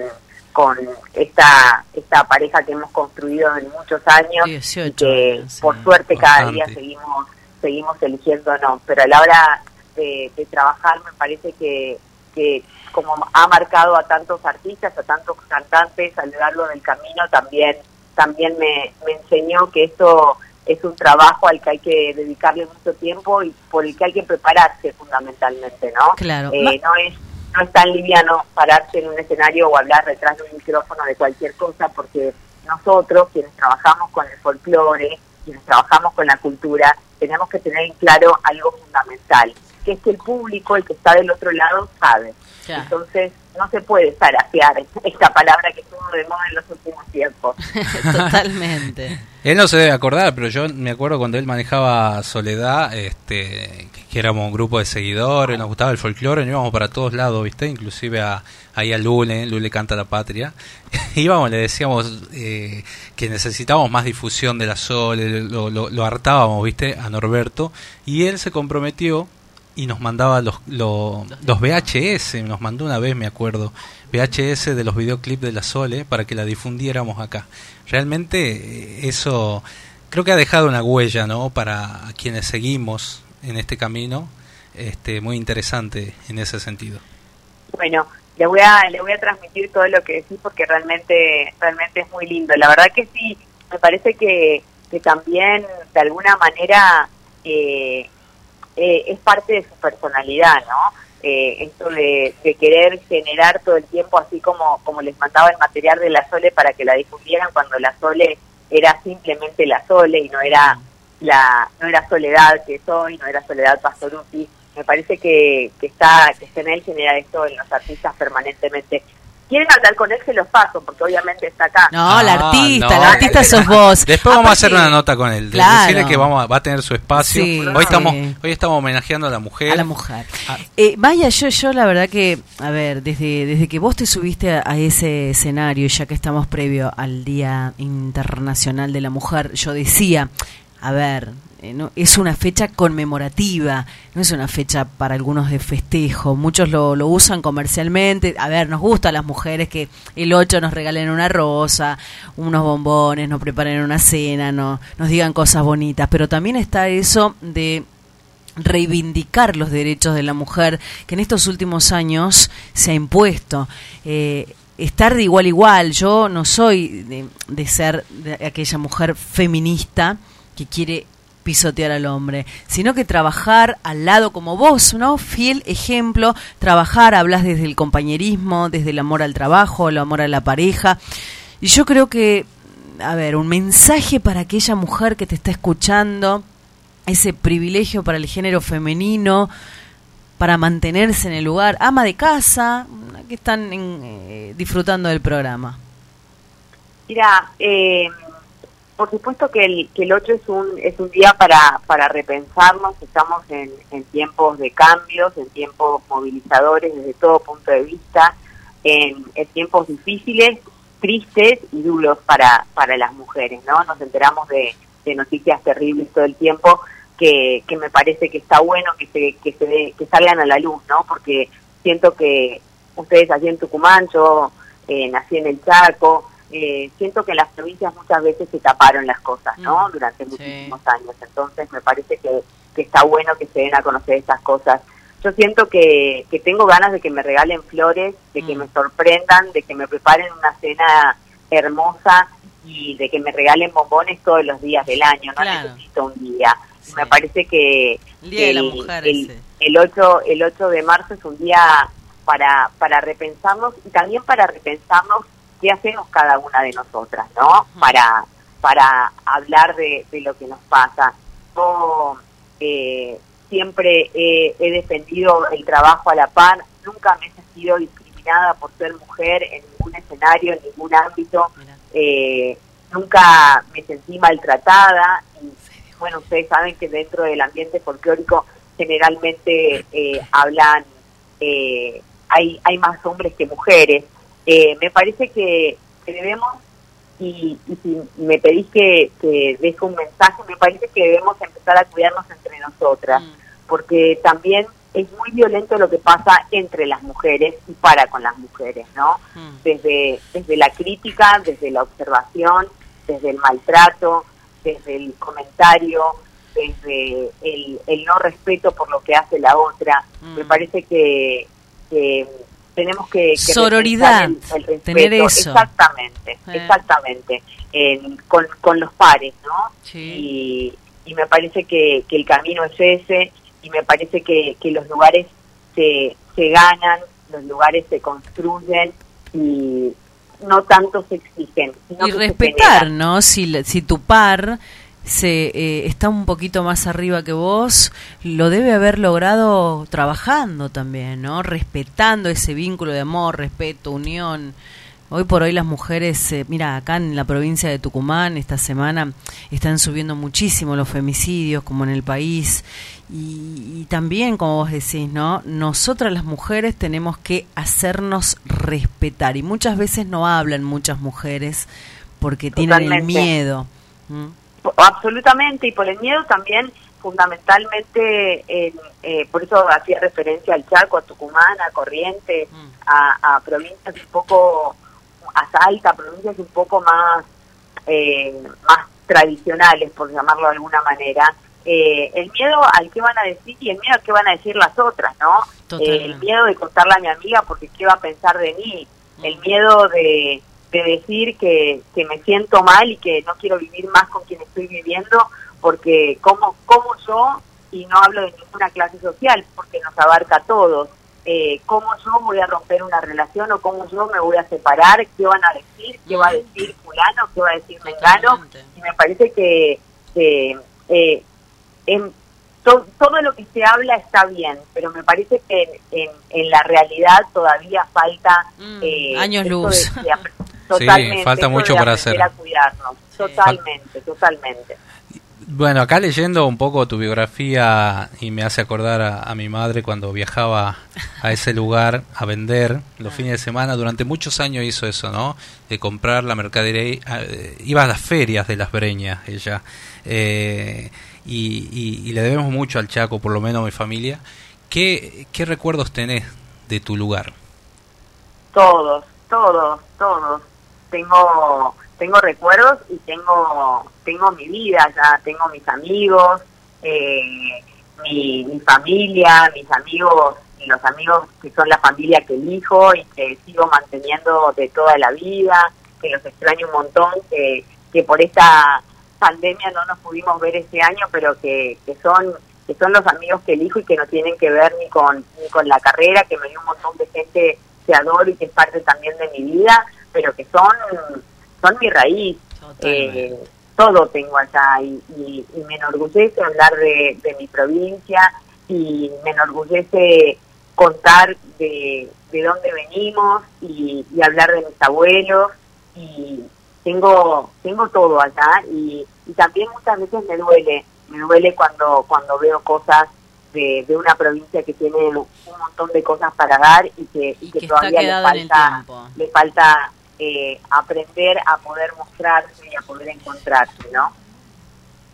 con esta esta pareja que hemos construido en muchos años 18 y que sí. por suerte cada día seguimos seguimos eligiéndonos pero a la hora de, de trabajar me parece que que como ha marcado a tantos artistas a tantos cantantes a lo largo del camino también también me, me enseñó que esto es un trabajo al que hay que dedicarle mucho tiempo y por el que hay que prepararse fundamentalmente, ¿no? Claro. Eh, no es no es tan liviano pararse en un escenario o hablar detrás de un micrófono de cualquier cosa porque nosotros quienes trabajamos con el folclore, quienes trabajamos con la cultura, tenemos que tener en claro algo fundamental, que es que el público, el que está del otro lado, sabe. Entonces no se puede zarapear esta palabra que estuvo de moda en los últimos tiempos. Totalmente. Él no se debe acordar, pero yo me acuerdo cuando él manejaba Soledad, este, que éramos un grupo de seguidores, nos gustaba el folclore, íbamos para todos lados, ¿viste? Inclusive a, ahí a Lule, Lule canta la patria. íbamos, le decíamos eh, que necesitábamos más difusión de la Sole, lo, lo, lo hartábamos, ¿viste? A Norberto, y él se comprometió y nos mandaba los, los, los VHS, nos mandó una vez, me acuerdo, VHS de los videoclips de la Sole para que la difundiéramos acá. Realmente eh, eso creo que ha dejado una huella, ¿no? Para quienes seguimos en este camino, este, muy interesante en ese sentido. Bueno, le voy a le voy a transmitir todo lo que decís porque realmente realmente es muy lindo. La verdad que sí, me parece que, que también de alguna manera eh, eh, es parte de su personalidad, ¿no? Eh, esto de, querer generar todo el tiempo, así como, como les mandaba el material de la Sole para que la difundieran cuando la Sole era simplemente la Sole y no era la no era Soledad que soy, no era Soledad Pastoruti. Me parece que, que está que está en él generar esto en los artistas permanentemente. Quieren hablar con él, se los paso, porque obviamente está acá. No, la Ah, artista, no. la artista sos vos. Después vamos a hacer una nota con él. Claro. Decirle que vamos a- va a tener su espacio. Sí, hoy estamos hoy estamos homenajeando a la mujer. A la mujer. Ah. Eh, vaya, yo, yo la verdad que, a ver, desde, desde que vos te subiste a, a ese escenario, ya que estamos previo al Día Internacional de la Mujer, yo decía, a ver, eh, no, es una fecha conmemorativa, no es una fecha para algunos de festejo. Muchos lo, lo usan comercialmente. A ver, nos gusta a las mujeres que el 8 nos regalen una rosa, unos bombones, nos preparen una cena, no, nos digan cosas bonitas, pero también está eso de reivindicar los derechos de la mujer que en estos últimos años se ha impuesto. Eh, estar de igual a igual, yo no soy de, de ser de aquella mujer feminista que quiere pisotear al hombre, sino que trabajar al lado como vos, ¿no? Fiel ejemplo, trabajar, hablas desde el compañerismo, desde el amor al trabajo, el amor a la pareja. Y yo creo que, a ver, un mensaje para aquella mujer que te está escuchando, ese privilegio para el género femenino, para mantenerse en el lugar, ama de casa, que están en, eh, disfrutando del programa. Mira, eh, por supuesto que el, que el 8 es un, es un día para, para repensarnos, estamos en, en tiempos de cambios, en tiempos movilizadores desde todo punto de vista, en, tiempos difíciles, tristes y duros para, las mujeres, ¿no? Nos enteramos de, noticias terribles todo el tiempo que, me parece que está bueno que se, que se que salgan a la luz, ¿no? Porque siento que ustedes allí en Tucumán, yo eh, nací en el Chaco, eh, siento que en las provincias muchas veces se taparon las cosas, ¿no? Mm, Durante sí. muchísimos años. Entonces me parece que, que está bueno que se den a conocer estas cosas. Yo siento que, que tengo ganas de que me regalen flores, de que Mm. me sorprendan, de que me preparen una cena hermosa y de que me regalen bombones todos los días del año. No Claro. necesito un día. Sí. Me parece que, El Día de la el- Mujer el, ese. el 8, el 8 de marzo es un día para, para repensarnos y también para repensarnos qué hacemos cada una de nosotras, ¿no? Para, para hablar de, de lo que nos pasa. Yo eh, siempre he, he defendido el trabajo a la par, nunca me he sentido discriminada por ser mujer en ningún escenario, en ningún ámbito, eh, nunca me sentí maltratada y bueno, ustedes saben que dentro del ambiente folclórico generalmente eh, hablan, eh, hay, hay más hombres que mujeres. Eh, me parece que, que debemos, y, y si me pedís que, que deje un mensaje, me parece que debemos empezar a cuidarnos entre nosotras, Mm. porque también es muy violento lo que pasa entre las mujeres y para con las mujeres, ¿no? Mm. desde, desde la crítica, desde la observación, desde el maltrato, desde el comentario, desde el, el no respeto por lo que hace la otra. Mm. Me parece que, que tenemos que... que Sororidad, el- el tener respeto. eso. Exactamente, Eh. exactamente. En- con, con los pares, ¿no? Sí. Y, y me parece que, que el camino es ese y me parece que, que los lugares se, se ganan, los lugares se construyen y no tanto se exigen. Sino y se respetar. ¿no? Si, si tu par se eh, está un poquito más arriba que vos, lo debe haber logrado trabajando también, ¿no? Respetando ese vínculo de amor, respeto, unión. Hoy por hoy las mujeres, eh, mira, acá en la provincia de Tucumán esta semana están subiendo muchísimo los femicidios, como en el país, y, y también, como vos decís, ¿no? Nosotras las mujeres tenemos que hacernos respetar, y muchas veces no hablan muchas mujeres porque tienen el miedo. ¿Mm? Absolutamente, y por el miedo también, fundamentalmente, en, eh, por eso hacía referencia al Chaco, a Tucumán, a Corrientes, Mm. a, a provincias un poco, a Salta, provincias un poco más, eh, más tradicionales, por llamarlo de alguna manera. Eh, el miedo al qué van a decir y el miedo al qué van a decir las otras, ¿no? Eh, el miedo de contarle a mi amiga porque qué va a pensar de mí, el Mm. miedo de, de decir que, que me siento mal y que no quiero vivir más con quien estoy viviendo porque como, como yo, y no hablo de ninguna clase social porque nos abarca a todos, eh, cómo yo voy a romper una relación o cómo yo me voy a separar, qué van a decir, qué va a decir fulano, qué va a decir mengano, y me parece que, que eh, en to- todo lo que se habla está bien, pero me parece que en, en, en la realidad todavía falta Mm, eh, años luz. de- de totalmente, falta esto mucho para hacer. cuidarnos, totalmente, totalmente. Bueno, acá leyendo un poco tu biografía y me hace acordar a, a mi madre cuando viajaba a ese lugar a vender los fines de semana. Durante muchos años hizo eso, ¿no? De comprar la mercadería. eh, iba a las ferias de las Breñas, ella. Eh, y, y- y le debemos mucho al Chaco, por lo menos a mi familia. ¿Qué, qué recuerdos tenés de tu lugar? Todos, todos, todos. Tengo, tengo recuerdos y tengo, tengo mi vida ya, tengo mis amigos, eh, mi, mi familia, mis amigos y los amigos que son la familia que elijo y que sigo manteniendo de toda la vida, que los extraño un montón, que, que por esta pandemia no nos pudimos ver este año, pero que, que son que son los amigos que elijo y que no tienen que ver ni con ni con la carrera, que me dio un montón de gente que adoro y que es parte también de mi vida, pero que son son mi raíz. Eh, todo tengo allá y, y- y me enorgullece hablar de, de mi provincia y me enorgullece contar de, de dónde venimos y, y hablar de mis abuelos y tengo tengo todo allá y, y también muchas veces me duele me duele cuando cuando veo cosas de, de una provincia que tiene un montón de cosas para dar y que, y que todavía le falta le falta eh, aprender a poder mostrarse y a poder encontrarse, ¿no?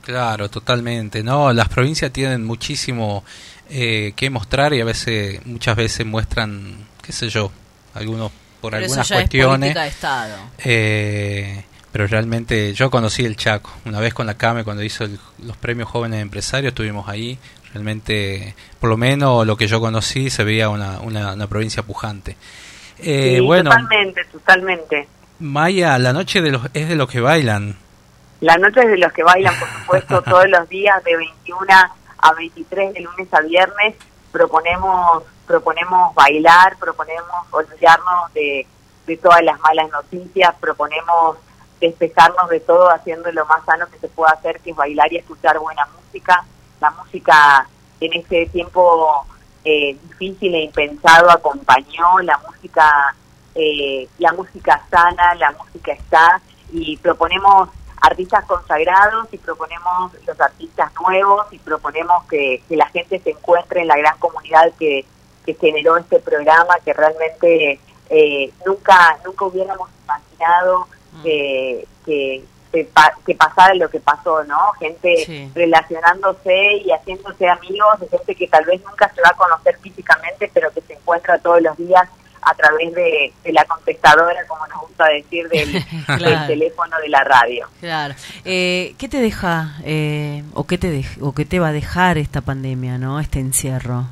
Claro, totalmente. No, las provincias tienen muchísimo eh, que mostrar y a veces, muchas veces muestran, qué sé yo, algunos por Pero eso algunas ya cuestiones. de Estado. Eh, pero realmente yo conocí el Chaco. Una vez con la CAME, cuando hizo el- los premios jóvenes empresarios, estuvimos ahí. Realmente, por lo menos lo que yo conocí, se veía una, una, una provincia pujante. Eh, Sí, bueno, totalmente, totalmente. Maya, la noche de los, es de los que bailan. La noche es de los que bailan, por supuesto, todos los días de 21 a 23, de lunes a viernes, proponemos proponemos bailar, proponemos olvidarnos de, de todas las malas noticias, proponemos despejarnos de todo haciendo lo más sano que se pueda hacer, que es bailar y escuchar buena música. La música en este tiempo eh, difícil e impensado acompañó, la música, eh, la música sana, la música está, y proponemos artistas consagrados y proponemos los artistas nuevos y proponemos que, que la gente se encuentre en la gran comunidad que, que generó este programa que realmente eh, nunca nunca hubiéramos imaginado que, que, que, pa- que pasara lo que pasó, ¿no? Gente Sí. relacionándose y haciéndose amigos de gente que tal vez nunca se va a conocer físicamente, pero que se encuentra todos los días a través de, de la contestadora, como nos gusta decir, del, teléfono de la radio. Claro. Eh, ¿Qué te deja eh, o qué te o qué te va a dejar esta pandemia, no? Este encierro.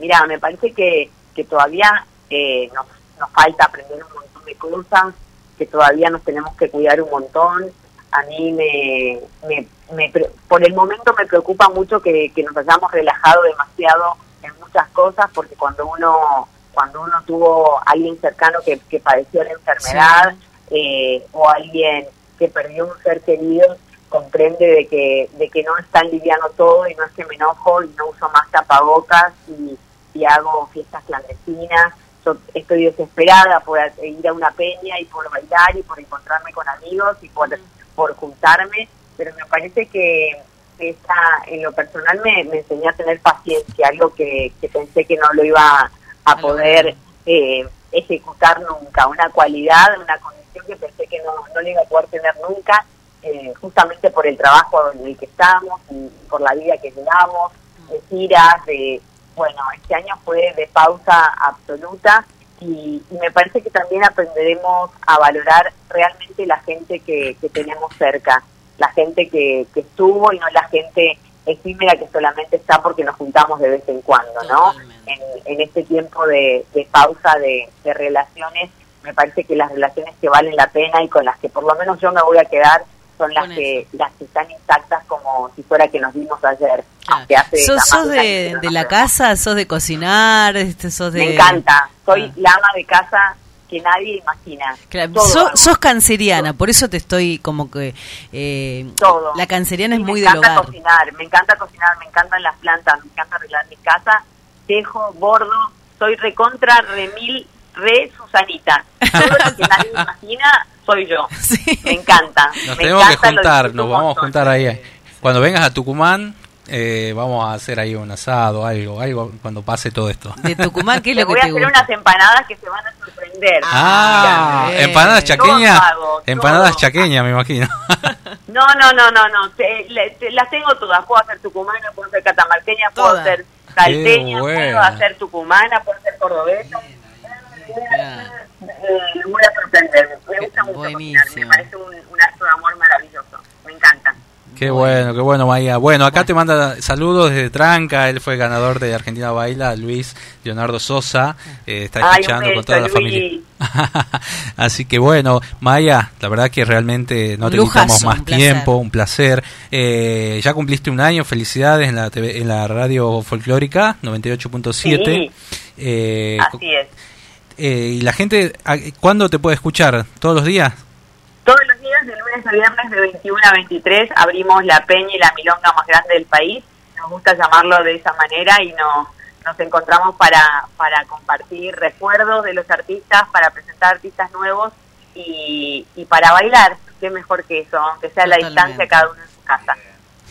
Mira, me parece que, que todavía eh, nos, nos falta aprender un montón de cosas, que todavía nos tenemos que cuidar un montón. A mí me, me, me por el momento me preocupa mucho que, que nos hayamos relajado demasiado en muchas cosas, porque cuando uno cuando uno tuvo a alguien cercano que, que padeció la enfermedad eh, o alguien que perdió un ser querido, comprende de que, de que no es tan liviano todo y no es que me enojo y no uso más tapabocas y, y hago fiestas clandestinas. Yo estoy desesperada por ir a una peña y por bailar y por encontrarme con amigos y por, por juntarme, pero me parece que esta, en lo personal me, me enseñó a tener paciencia, algo que, que pensé que no lo iba a poder eh, ejecutar nunca, una cualidad, una condición que pensé que no, no lo iba a poder tener nunca, eh, justamente por el trabajo en el que estamos y por la vida que llevamos, de giras, de, bueno, este año fue de pausa absoluta y, y me parece que también aprenderemos a valorar realmente la gente que, que tenemos cerca, la gente que, que estuvo y no la gente efímera que solamente está porque nos juntamos de vez en cuando, ¿no? En, en este tiempo de, de pausa de, de relaciones, me parece que las relaciones que valen la pena y con las que por lo menos yo me voy a quedar son las que las que están intactas como si fuera que nos vimos ayer. Claro. hace ¿Sos, sos de, la casa? ¿Sos de cocinar? Este, ¿Sos de... Me encanta. Soy Ah. la ama de casa que nadie imagina. Claro, sos, canceriana, por eso te estoy como que... eh, Todo. La canceriana es muy me del encanta hogar. cocinar, me encanta cocinar, me encantan las plantas, me encanta arreglar mi casa, tejo, bordo, soy recontra, remil, re Susanita. Todo lo que nadie imagina soy yo. Sí. Me encanta. Nos me tenemos que encanta, juntar, nos vamos a juntar ahí. Cuando vengas a Tucumán, eh, vamos a hacer ahí un asado, algo, algo cuando pase todo esto. De Tucumán, ¿qué es Te lo que voy a te hacer gusta? unas empanadas que se van a sorprender. Ah, bien. empanadas chaqueñas, hago, empanadas chaqueñas, me imagino. No, no, no, no, no. Te- le- te- las tengo todas. Puedo hacer tucumana, puedo ser catamarqueña, puedo Todas. ser salteña, puedo hacer tucumana, puedo ser cordobesa. Eh, voy a sorprender. Me gusta mucho cocinar. Me parece un, un acto de amor maravilloso. Me encanta. Qué bueno, qué bueno, Maía. Bueno, acá te manda saludos desde Tranca. Él fue ganador de Argentina Baila, Luis Leonardo Sosa. Eh, está Ay, escuchando con toda la Luis. familia. Así que bueno, Maya, la verdad que realmente no te lujazo, quitamos más un tiempo, un placer. Eh, ya cumpliste un año, felicidades en la, TV en la radio folclórica 98.7. Sí. Eh, Así es. eh, y la gente, ¿a- ¿cuándo te puede escuchar? ¿Todos los días? Todos los días, de lunes a viernes, de 21 a 23, abrimos la peña y la milonga más grande del país. Nos gusta llamarlo de esa manera y nos, nos encontramos para, para compartir recuerdos de los artistas, para presentar artistas nuevos y, y para bailar. Qué mejor que eso, aunque sea a la Totalmente. distancia cada uno en su casa.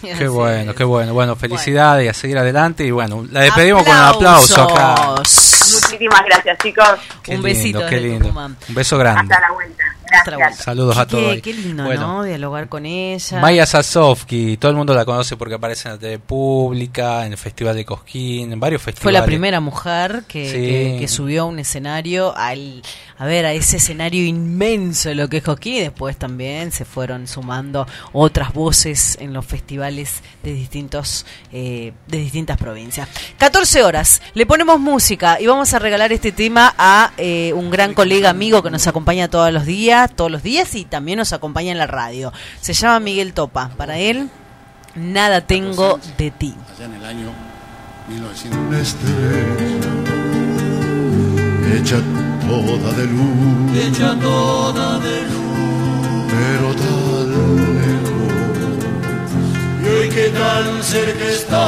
Qué bueno, qué bueno. Bueno, felicidades y a seguir adelante. Y bueno, la despedimos con un aplauso acá. Muchísimas gracias, chicos. Qué Un besito qué lindo. Un beso grande. Hasta la vuelta. Vuelta. Saludos a Qué- todos. Qué lindo, Bueno. ¿no? Dialogar con ella. Maya Sasovsky, todo el mundo la conoce porque aparece en la TV pública, en el Festival de Cosquín, en varios festivales. Fue la primera mujer que, Sí. que- que subió a un escenario, al, a ver, a ese escenario inmenso de lo que es Coquín, y después también se fueron sumando otras voces en los festivales de distintos eh, de distintas provincias. 14 horas, le ponemos música y vamos a regalar este tema a eh, un gran colega amigo que nos acompaña todos los días, todos los días y también nos acompaña en la radio. Se llama Miguel Topa. Para él, nada tengo de ti. allá en el año 1900. Una estrella hecha toda de luz, hecha toda de luz. pero tan lejos. Y hoy que tan cerca está,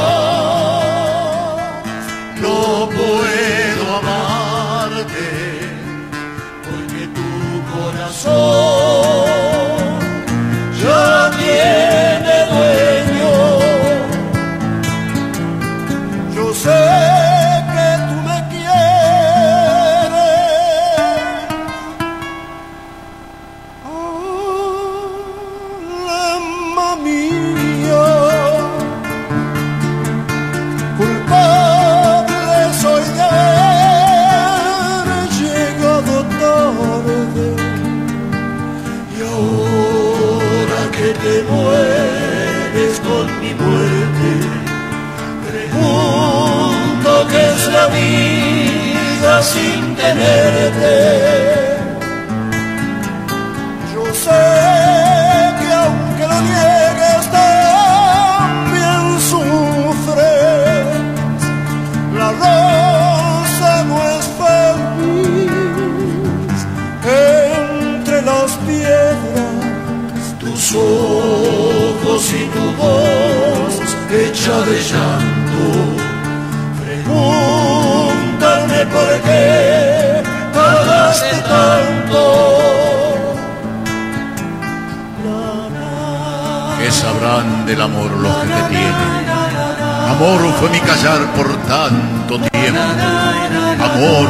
No puedo tu tenerte. Yo sé que aunque lo niegues también sufres. La rosa no es feliz entre las piedras. tus ojos y tu voz hecha de llanto. Pregúntame por qué. ¿Qué sabrán del amor los que te tienen? Amor fue mi callar por tanto tiempo. Amor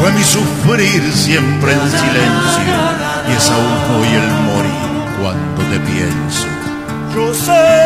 fue mi sufrir siempre en silencio. Y es aún hoy el morir cuando te pienso. Yo sé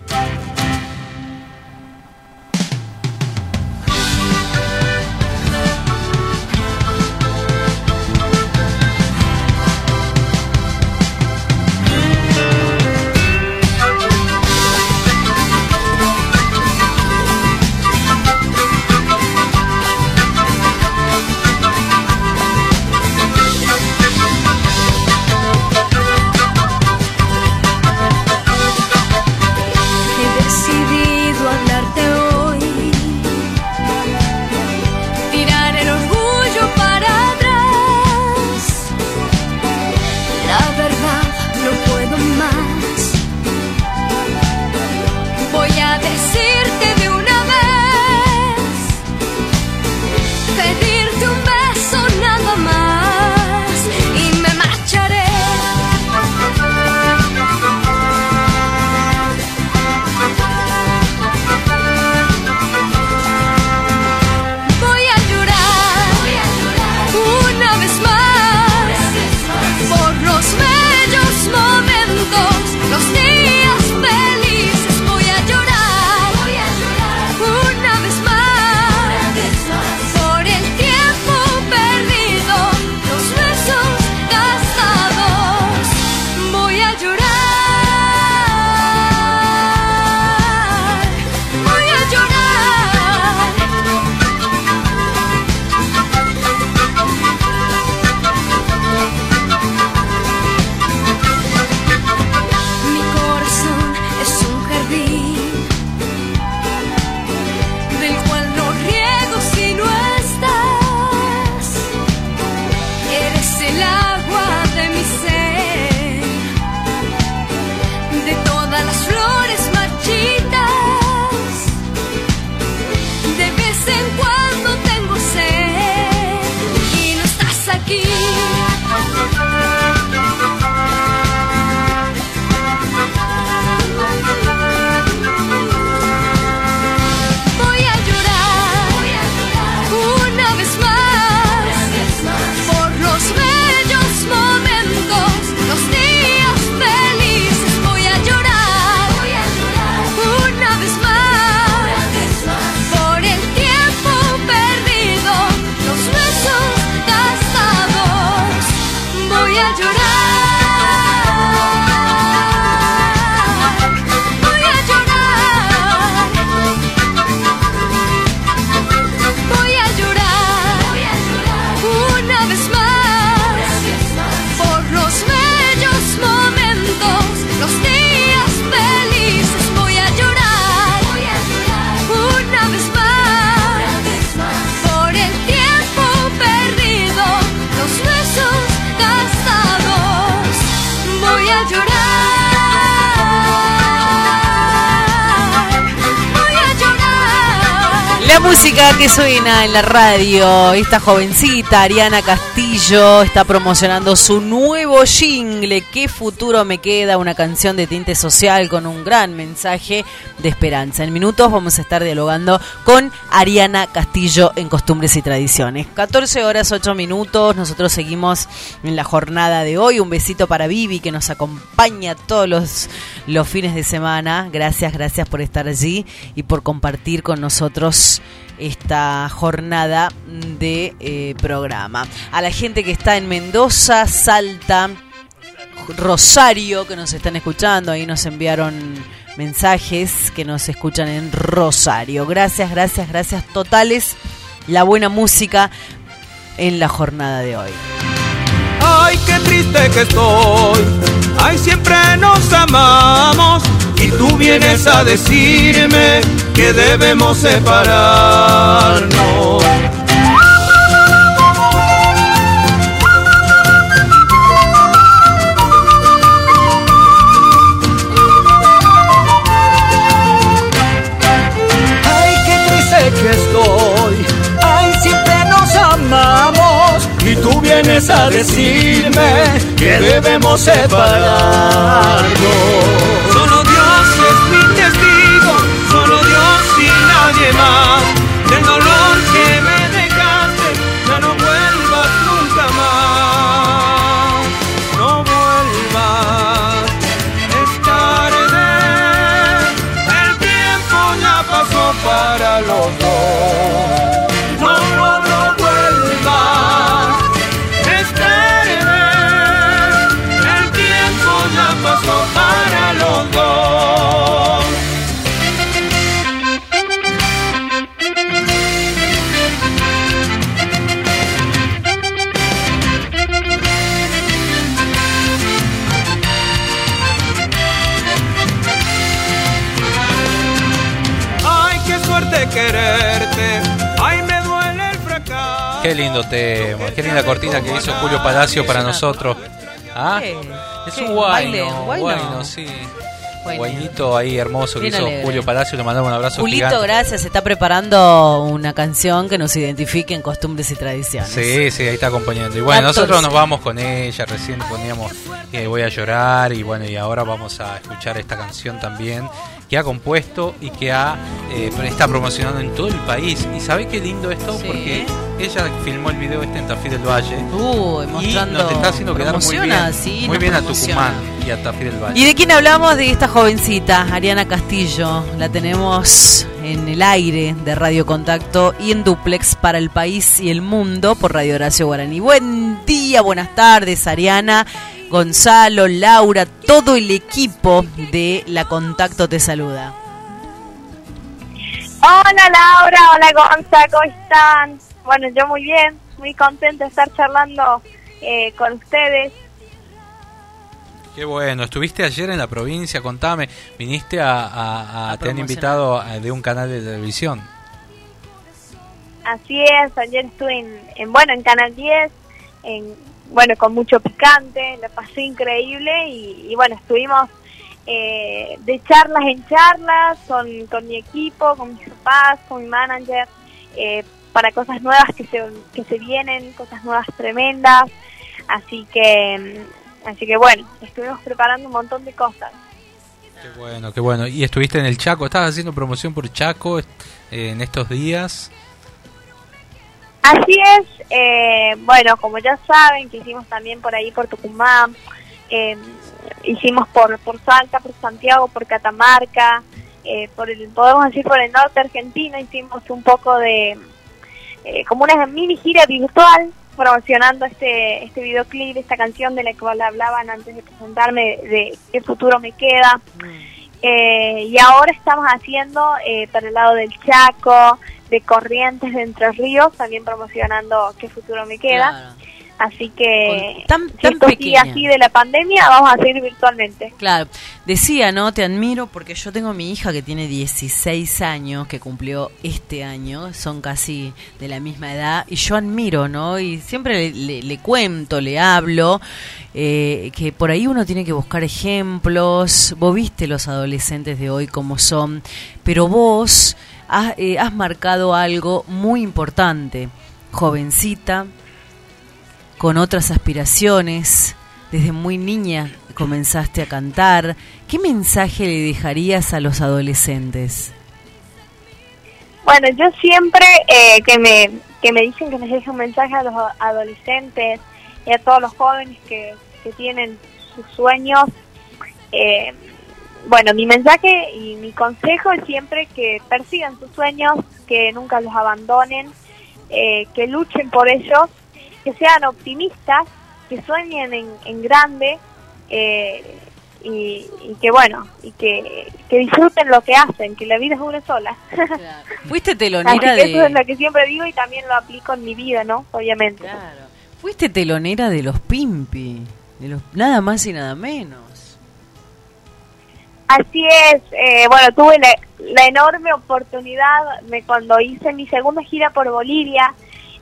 la radio. Esta jovencita, Ariana Castillo, está promocionando su nuevo jingle. ¿Qué futuro me queda? Una canción de tinte social con un gran mensaje de esperanza. En minutos vamos a estar dialogando con Ariana Castillo en Costumbres y Tradiciones. 14 horas 8 minutos. Nosotros seguimos en la jornada de hoy. Un besito para Vivi que nos acompaña todos los, los fines de semana. Gracias, gracias por estar allí y por compartir con nosotros esta jornada de eh, programa. A la gente que está en Mendoza, Salta, Rosario, que nos están escuchando, ahí nos enviaron mensajes que nos escuchan en Rosario. Gracias, gracias, gracias totales. La buena música en la jornada de hoy. Ay, qué triste que estoy. Siempre nos amamos vienes a decirme que debemos separarnos. Ay, qué triste que estoy. Ay, siempre nos amamos y tú vienes a decirme que debemos separarnos. Solo más. Del lindo tema, qué linda cortina que hizo Julio Palacio para nosotros. ¿Ah? Es un guayno, guayno, sí. Guainito ahí hermoso que hizo Julio Palacio, le mandamos un abrazo. Julito, gracias, se está preparando una canción que nos identifique en costumbres y tradiciones. Sí, sí, ahí está acompañando. Y bueno, nosotros nos vamos con ella, recién poníamos que Voy a llorar y bueno, y ahora vamos a escuchar esta canción también que ha compuesto y que ha eh, está promocionando en todo el país. ¿Y sabe qué lindo esto? Porque ella filmó el video este en Tafí del Valle uh, y nos está haciendo quedar muy bien, muy bien a Tucumán y a Tafí del Valle. ¿Y de quién hablamos? De esta jovencita, Ariana Castillo. La tenemos en el aire de Radio Contacto y en duplex para el país y el mundo por Radio Horacio Guaraní. Buen día, buenas tardes, Ariana. Gonzalo, Laura, todo el equipo de La Contacto te saluda. Hola Laura, hola Gonzalo, ¿cómo están? Bueno, yo muy bien, muy contenta de estar charlando eh, con ustedes. Qué bueno, estuviste ayer en la provincia, contame, viniste a, te han invitado de un canal de televisión. Así es, ayer estuve en, en bueno, en Canal 10, en bueno, con mucho picante, la pasé increíble y, bueno, estuvimos eh, de charlas en charlas con, con mi equipo, con mis papás, con mi manager, eh, para cosas nuevas que se, que se vienen, cosas nuevas tremendas, así que, así que bueno, estuvimos preparando un montón de cosas. Qué bueno, qué bueno. ¿Y estuviste en el Chaco? ¿Estabas haciendo promoción por Chaco eh, en estos días? Así es, eh, bueno, como ya saben, que hicimos también por ahí por Tucumán, eh, hicimos por, por Salta, por Santiago, por Catamarca, eh, por el, podemos decir por el norte argentino, hicimos un poco de, como una mini gira virtual promocionando este, este videoclip, esta canción de la que hablaban antes de presentarme, de qué futuro me queda. Mm. Y ahora estamos haciendo para el lado del Chaco, de Corrientes de Entre Ríos, también promocionando qué futuro me queda. Así que tan, si así de la pandemia, vamos a seguir virtualmente. Claro, decía, ¿no? Te admiro porque yo tengo a mi hija que tiene 16 años, que cumplió este año, son casi de la misma edad, y yo admiro, ¿no? Y siempre le, cuento, le hablo, eh, que por ahí uno tiene que buscar ejemplos, vos viste los adolescentes de hoy como son, pero vos eh, has, marcado algo muy importante. Jovencita, con otras aspiraciones, desde muy niña comenzaste a cantar. ¿Qué mensaje le dejarías a los adolescentes? Bueno, yo siempre eh, que, me, que me dicen que les deje un mensaje a los adolescentes y a todos los jóvenes que, que tienen sus sueños, eh, bueno, mi mensaje y mi consejo es siempre que persigan sus sueños, que nunca los abandonen, eh, que luchen por ellos, que sean optimistas, que sueñen en, grande eh, y, que bueno, y que, disfruten lo que hacen, que la vida es una sola. Fuiste telonera de... Eso es lo que siempre digo y también lo aplico en mi vida, ¿no? Obviamente. Claro. Fuiste telonera de los Pimpi, de los, nada más y nada menos. Así es, eh, bueno, tuve la, enorme oportunidad de cuando hice mi segunda gira por Bolivia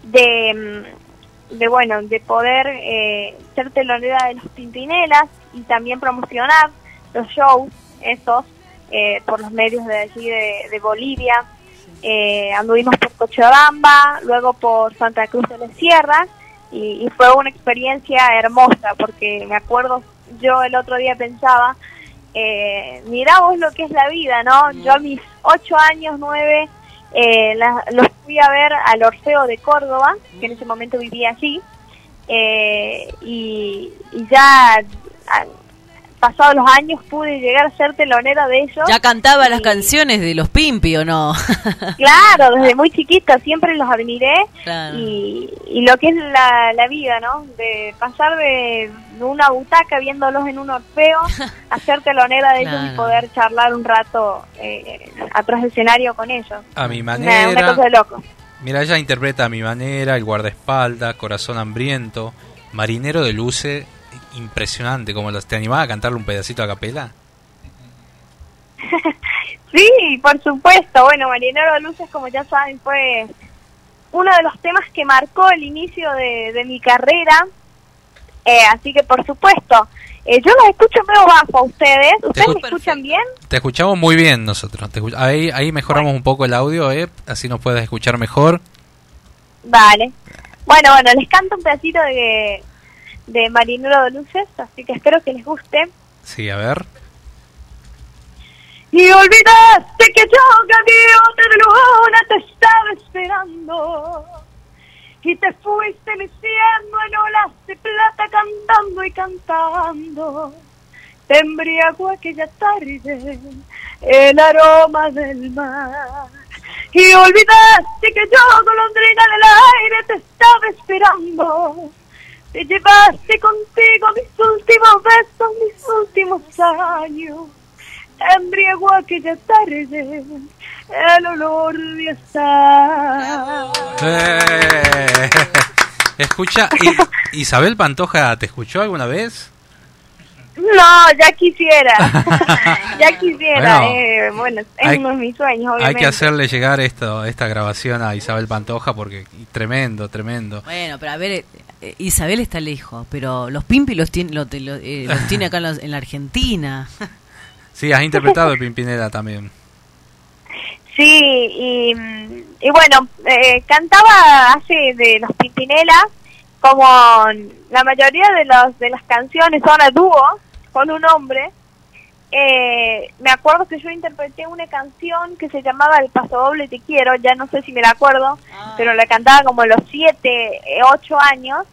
de, mm, de bueno, de poder eh, ser telonera de los Pimpinelas y también promocionar los shows esos eh, por los medios de allí de, Bolivia. anduvimos por Cochabamba, luego por Santa Cruz de la Sierra y, y fue una experiencia hermosa porque me acuerdo, yo el otro día pensaba, eh, mirá vos lo que es la vida, ¿no? Yo a mis ocho años, nueve, eh, los fui a ver al Orfeo de Córdoba, que en ese momento vivía allí, eh, y, y, ya pasados los años pude llegar a ser telonera de ellos. ¿Ya cantaba las canciones de los Pimpi o no? claro, desde muy chiquita siempre los admiré y, y, lo que es la, la vida, ¿no? De pasar de una butaca viéndolos en un orfeo a ser telonera de ellos y poder charlar un rato eh, atrás del escenario con ellos. A mi manera. Una, cosa de loco. Mira, ella interpreta a mi manera, el guardaespaldas, corazón hambriento, marinero de luces impresionante, como los, ¿te animaba a cantarle un pedacito a capela? sí, por supuesto. Bueno, Marinero de Luces, como ya saben, fue uno de los temas que marcó el inicio de, de mi carrera. Eh, así que, por supuesto, eh, yo los escucho medio bajo a ustedes. ¿Ustedes me escuchan bien? Te escuchamos muy bien nosotros. Te ahí, ahí mejoramos un poco el audio, ¿eh? Así nos puedes escuchar mejor. Vale. Bueno, bueno, les canto un pedacito de, de Marinero de Luces, así que espero que les guste. Sí, a ver. Y olvidaste que yo, gaviota de luna, te estaba esperando. Y te fuiste diciendo en olas de plata cantando y cantando. Te embriagó aquella tarde el aroma del mar. Y olvidaste que yo, golondrina del aire, te estaba esperando. Te llevaste contigo mis últimos besos, mis últimos años embriagó aquella tarde el olor de estar. Eh, Escucha, Isabel Pantoja, ¿te escuchó alguna vez? No, ya quisiera, ya quisiera. Bueno, eh, bueno, es hay- uno de mis sueños, Hay obviamente. que hacerle llegar esto, esta grabación a Isabel Pantoja porque tremendo, tremendo. Bueno, pero a ver, Isabel está lejos, pero los Pimpi los tiene, lo- lo- eh, los tiene acá en, los- en la Argentina. Sí, has interpretado el Pimpinela también. Sí, y, mm, y bueno, eh, cantaba hace de los Pimpinela, como la mayoría de, los, de las canciones son a dúo con un hombre. Eh, me acuerdo que yo interpreté una canción que se llamaba El Paso Doble Te Quiero, ya no sé si me la acuerdo, pero la cantaba como a los 7, 8 años.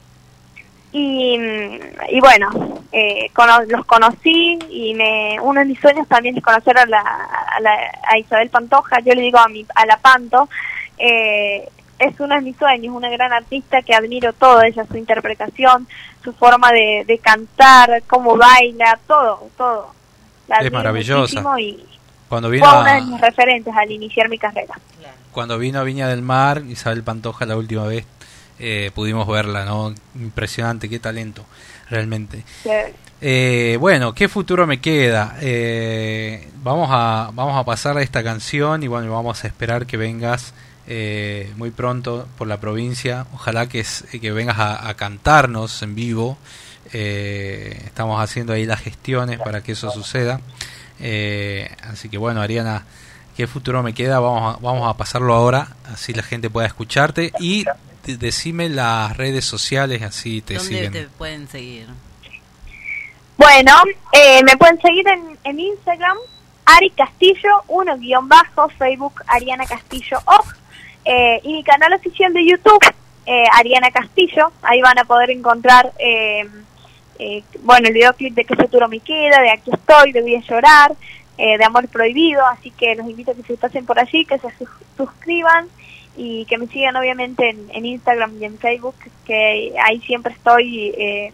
Y, mm, y bueno, eh, cono- los conocí y me, uno de mis sueños también es conocer a, la, a, la- a Isabel Pantoja, yo le digo a, mi, a la Panto, eh, es uno de mis sueños, una gran artista que admiro todo, ella, su interpretación, su forma de, de cantar, cómo baila, todo, todo. La Es maravillosa. Y Cuando fue vino una de a, mis referentes al iniciar mi carrera. cuando vino a Viña del Mar, Isabel Pantoja la última vez, eh, pudimos verla, ¿no? Impresionante, qué talento, realmente. Eh, bueno, ¿qué futuro me queda? Eh, vamos, a, vamos a pasar a esta canción y bueno, vamos a esperar que vengas eh, muy pronto por la provincia. Ojalá que, es- que vengas a, a cantarnos en vivo. Eh, estamos haciendo ahí las gestiones para que eso suceda. Eh, así que bueno, Ariana, ¿qué futuro me queda? Vamos a, vamos a pasarlo ahora, así la gente pueda escucharte. Y de- decime las redes sociales, así te ¿Dónde siguen. te pueden seguir? Bueno, eh, me pueden seguir en, en Instagram, Ari Castillo, uno guion bajo, Facebook Ariana Castillo OG, eh, y mi canal oficial de YouTube, eh, Ariana Castillo, ahí van a poder encontrar, eh, bueno, el videoclip de qué futuro me queda, de aquí estoy, de voy a llorar, eh, de amor prohibido, así que los invito a que se pasen por allí, que se sus- suscriban y que me sigan obviamente en, en Instagram y en Facebook, que ahí siempre estoy eh,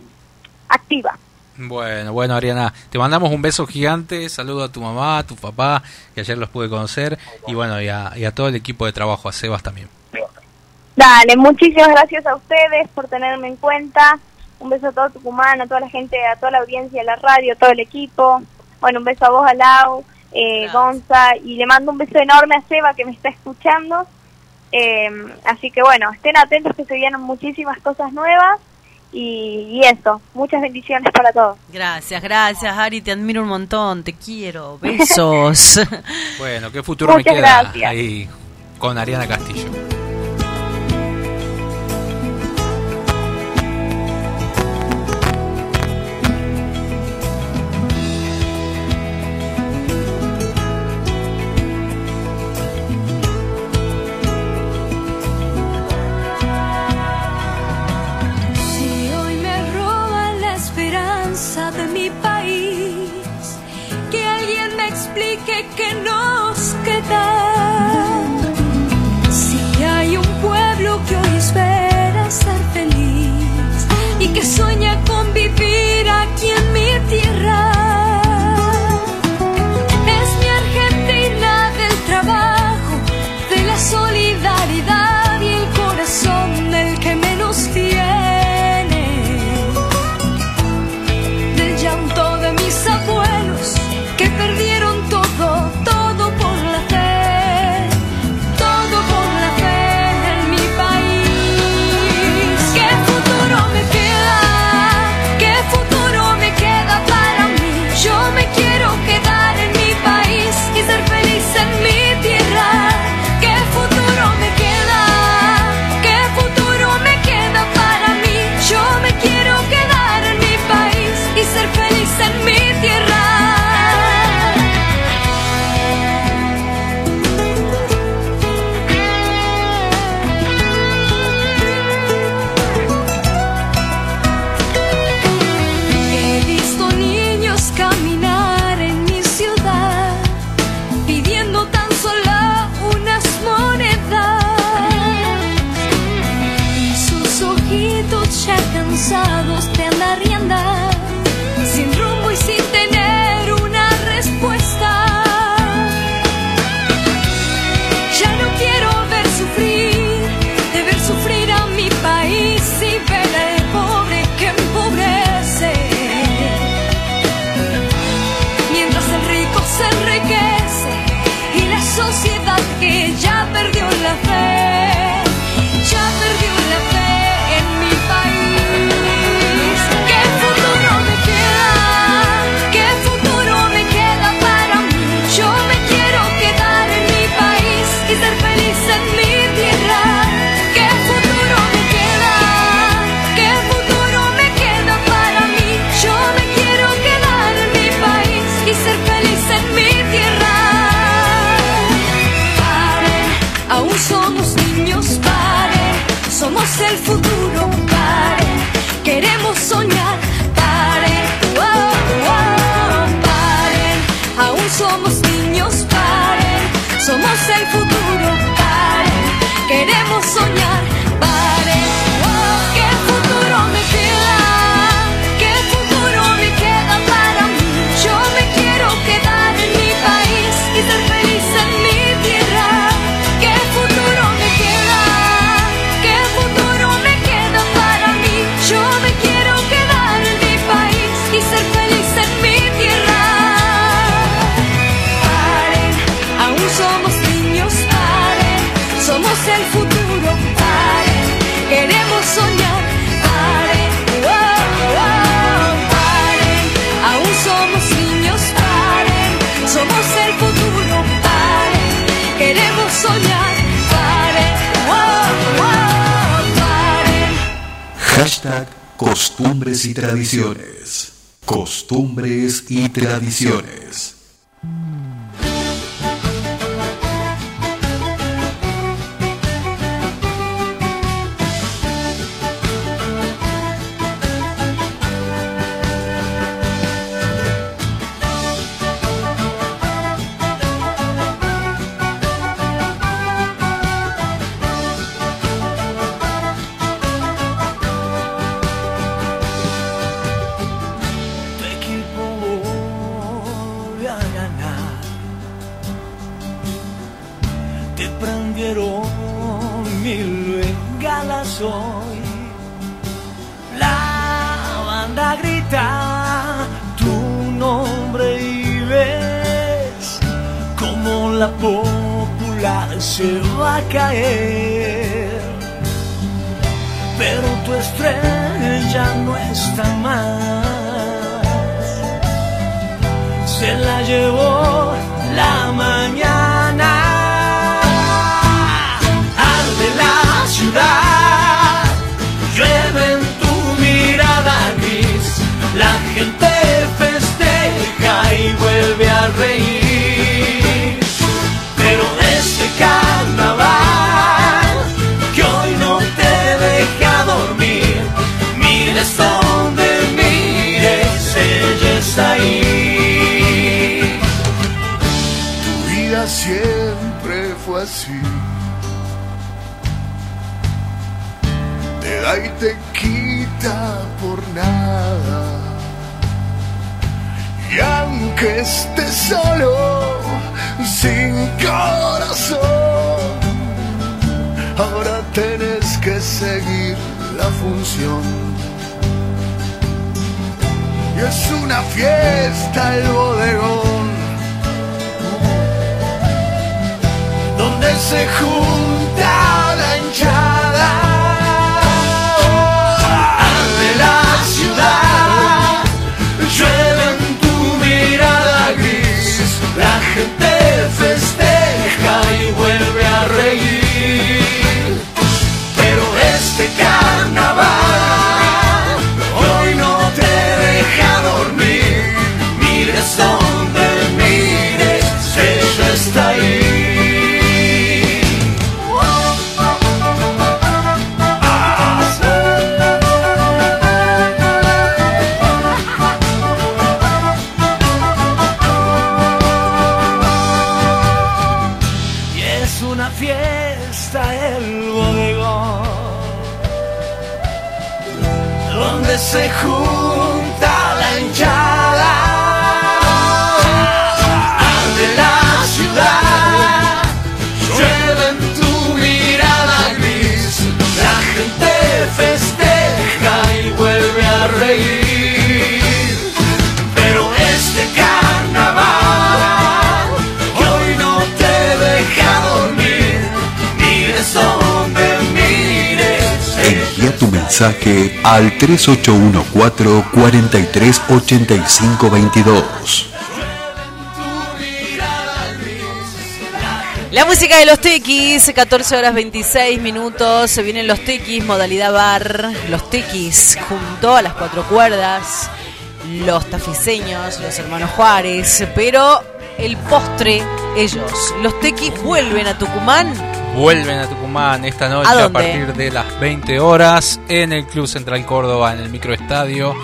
activa. Bueno, bueno, Ariana, te mandamos un beso gigante, saludo a tu mamá, a tu papá, que ayer los pude conocer, y bueno, y a, y a todo el equipo de trabajo, a Sebas también. Dale, muchísimas gracias a ustedes por tenerme en cuenta. Un beso a todo Tucumán, a toda la gente, a toda la audiencia de la radio, a todo el equipo. Bueno, un beso a vos, a Lau, eh, Gonza, y le mando un beso enorme a Seba que me está escuchando. Eh, así que bueno, estén atentos que se vienen muchísimas cosas nuevas. Y, y eso, muchas bendiciones para todos. Gracias, gracias, Ari, te admiro un montón, te quiero, besos. Bueno, ¿qué futuro me Muchas queda gracias. ahí con Ariana Castillo? Explique nos queda. Si hay un pueblo que hoy espera ser feliz y que sueña con vivir aquí llevó la mañana. Te da y te quita por nada. Y aunque estés solo, sin corazón, ahora tienes que seguir la función. Y es una fiesta el bodegón se junta la hinchada de la ciudad. Llueve en tu mirada gris, la gente festeja y vuelve a reír. Pero este caso. mensaje al 3814 438522. La música de los tequis, 14 horas 26 minutos, se vienen los tequis, modalidad bar, los tequis junto a las cuatro cuerdas, los tafiseños, los hermanos Juárez, pero el postre, ellos, los tequis vuelven a Tucumán vuelven a Tucumán esta noche ¿A partir de las 20 horas en el Club Central Córdoba, en el microestadio.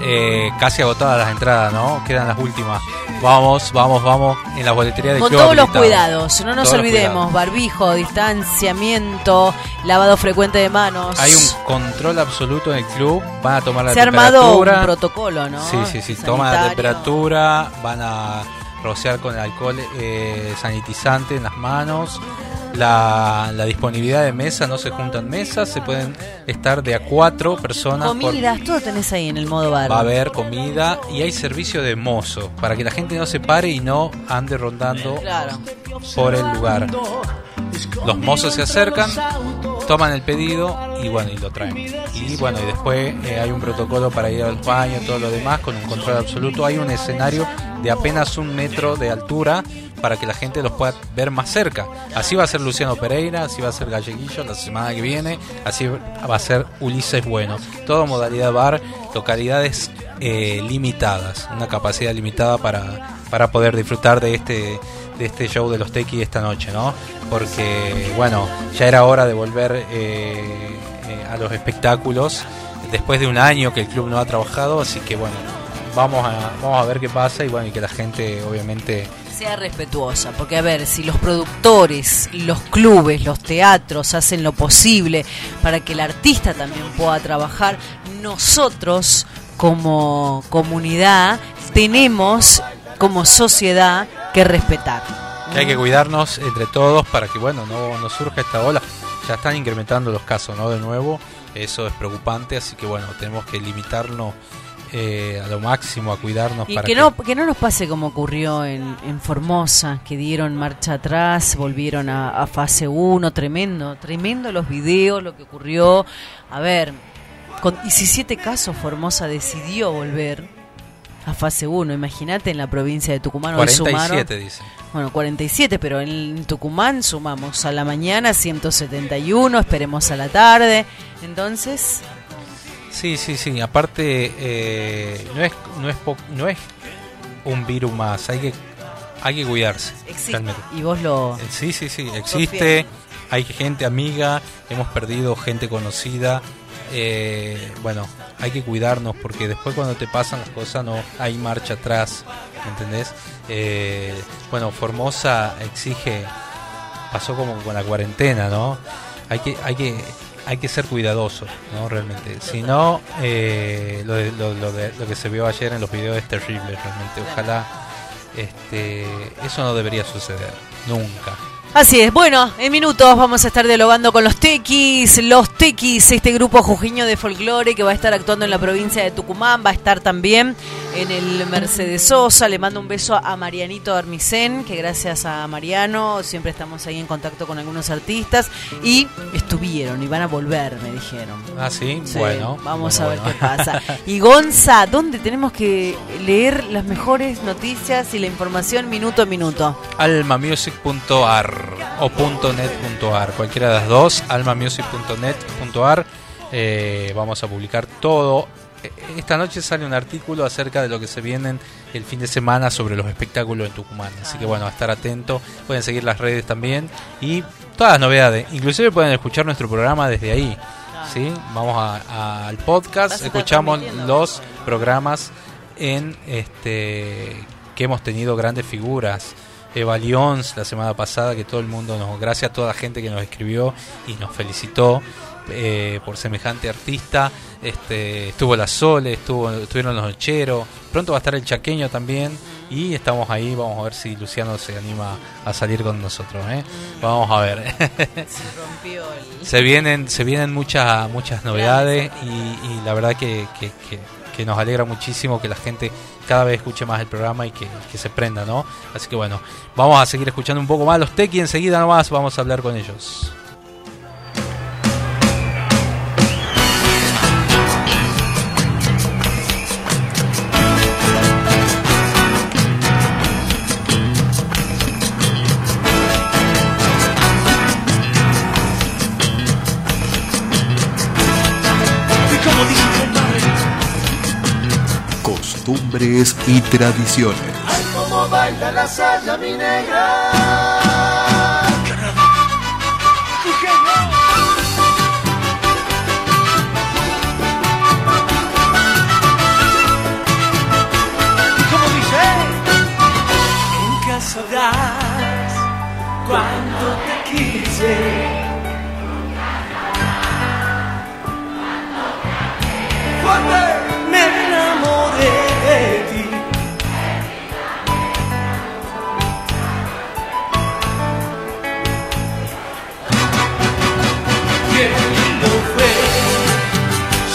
Eh, casi agotadas las entradas, ¿no? Quedan las últimas. Vamos, vamos, vamos en la boletería del Con todos los cuidados, no nos Todos olvidemos, barbijo, distanciamiento, lavado frecuente de manos. Hay un control absoluto en el club. Van a tomar la Se ha armado un temperatura. protocolo, ¿no? Sí, sí, sí. Toma la Sanitario. temperatura. Van a rociar con el alcohol eh, sanitizante en las manos. La, la disponibilidad de mesa, no se juntan mesas, se pueden estar de a cuatro personas. por- Comidas, todo tenés ahí en el modo bar. Va a haber comida y hay servicio de mozo para que la gente no se pare y no ande rondando Claro. por el lugar. Los mozos se acercan, toman el pedido y bueno, y lo traen. Y bueno, y después eh, hay un protocolo para ir al baño, todo lo demás, con un control absoluto. Hay un escenario de apenas un metro de altura para que la gente los pueda ver más cerca. Así va a ser Luciano Pereira, así va a ser Galleguillo la semana que viene, así va a ser Ulises Bueno. Todo modalidad bar, localidades eh, limitadas, una capacidad limitada para, para poder disfrutar de este de este show de los Tequi esta noche, ¿no? Porque, bueno, ya era hora de volver eh, eh, a los espectáculos después de un año que el club no ha trabajado, así que, bueno, vamos a, vamos a ver qué pasa y, bueno, y que la gente, obviamente, Sea respetuosa, porque a ver, si los productores, los clubes, los teatros hacen lo posible para que el artista también pueda trabajar, nosotros como comunidad tenemos como sociedad que respetar. que hay que cuidarnos entre todos para que, bueno, no, no surja esta ola. Ya están incrementando los casos, ¿no? De nuevo, eso es preocupante, así que, bueno, tenemos que limitarnos eh, a lo máximo, a cuidarnos Y para que no, que no nos pase como ocurrió en, en Formosa, que dieron marcha atrás, volvieron a, a fase 1, tremendo, tremendo los videos, lo que ocurrió. A ver, con 17 casos Formosa decidió volver a fase 1, imagínate en la provincia de Tucumán. hoy 47, sumaron- dicen. Bueno, 47, pero en Tucumán sumamos a la mañana 171, esperemos a la tarde. Entonces, Sí, sí, sí. Aparte, eh, no es no es po- no es un virus más. Hay que hay que cuidarse. existe. realmente. Y vos lo... Eh, Sí, sí, sí. Existe. Hay gente amiga. Hemos perdido gente conocida. Eh, bueno, hay que cuidarnos porque después cuando te pasan las cosas no hay marcha atrás. ¿Entendés? Eh, bueno, Formosa exige. Pasó como con la cuarentena, ¿no? Hay que hay que hay que ser cuidadosos, ¿no? Realmente. Si no, eh, lo, lo, lo lo que se vio ayer en los videos es terrible, realmente. Ojalá este, eso no debería suceder, nunca. Así es, bueno, en minutos vamos a estar dialogando con los Tequis, los Tequis, este grupo jujeño de folclore que va a estar actuando en la provincia de Tucumán, va a estar también en el Mercedes Sosa, le mando un beso a Marianito Armicén, que gracias a Mariano siempre estamos ahí en contacto con algunos artistas y estuvieron y van a volver, me dijeron. Ah, sí, Sí, bueno. Vamos bueno, a ver bueno. qué pasa. Y Gonza, ¿dónde tenemos que leer las mejores noticias y la información minuto a minuto? almamusic.ar o .net.ar, cualquiera de las dos, almamusic.net.ar. Eh, vamos a publicar todo. Eh, Esta noche sale un artículo acerca de lo que se vienen el fin de semana sobre los espectáculos en Tucumán. Así que bueno, a estar atento. Pueden seguir las redes también y todas las novedades. Inclusive pueden escuchar nuestro programa desde ahí. ¿sí? Vamos a- a- al podcast, escuchamos los programas en este que hemos tenido grandes figuras. Eva Lyons la semana pasada, que todo el mundo nos, gracias a toda la gente que nos escribió y nos felicitó eh, por semejante artista. Este, estuvo la Sole, estuvo, estuvieron los Nocheros, pronto va a estar el Chaqueño también y estamos ahí, vamos a ver si Luciano se anima a salir con nosotros. ¿eh? Vamos a ver. se vienen se vienen muchas muchas novedades y, y la verdad que, que- que- que nos alegra muchísimo que la gente cada vez escuche más el programa y que, se prenda, ¿no? Así que bueno, vamos a seguir escuchando un poco más los Tequi, enseguida nomás vamos a hablar con ellos. Costumbres y tradiciones. Ay, cómo baila la saya, mi negra. ¿Cómo dice? Nunca sabrás cuánto te quise. Cuando enamoré de ti. Qué lindo fue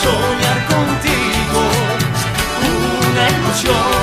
soñar contigo, una ilusión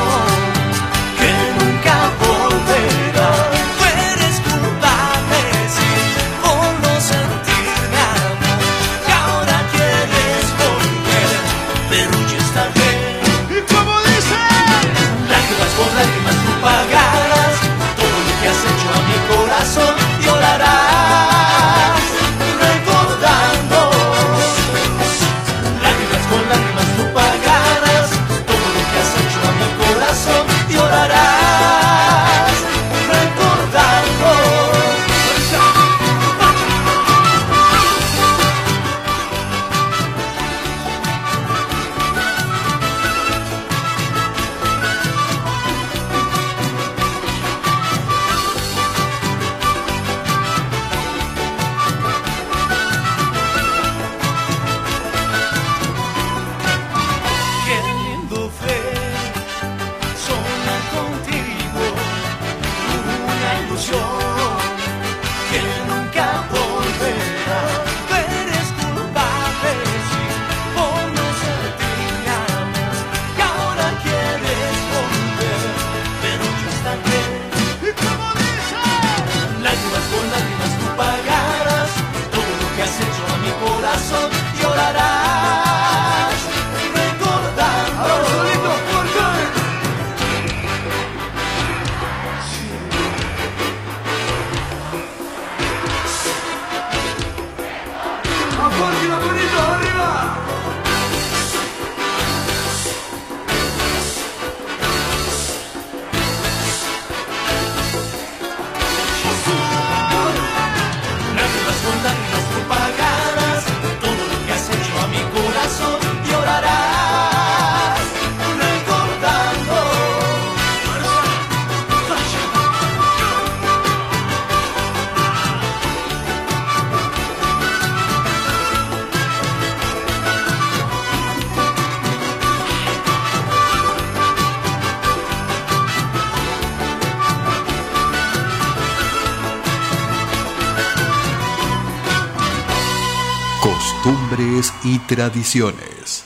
tradiciones.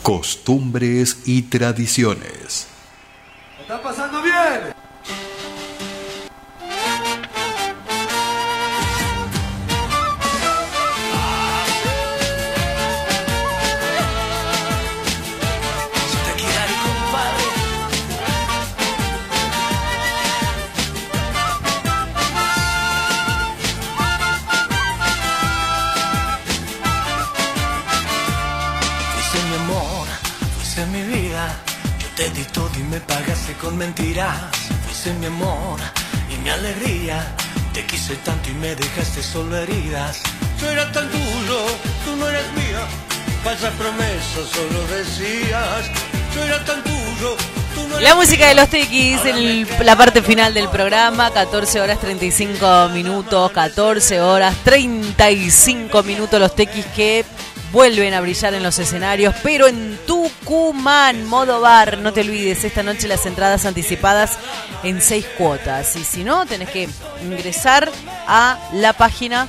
Costumbres y tradiciones. Y me pagaste con mentiras. Fuiste mi amor y mi alegría. Te quise tanto y me dejaste solo heridas. Yo era tan tuyo, tú no eres mía. Falsas promesas solo decías. Yo era tan tuyo, tú no La música de los Tequis en la parte final del programa, 14 horas 35 minutos, 14 horas 35 minutos los Tequis que vuelven a brillar en los escenarios, pero en Tucumán, modo bar, no te olvides, esta noche las entradas anticipadas en seis cuotas, y si no, tenés que ingresar a la página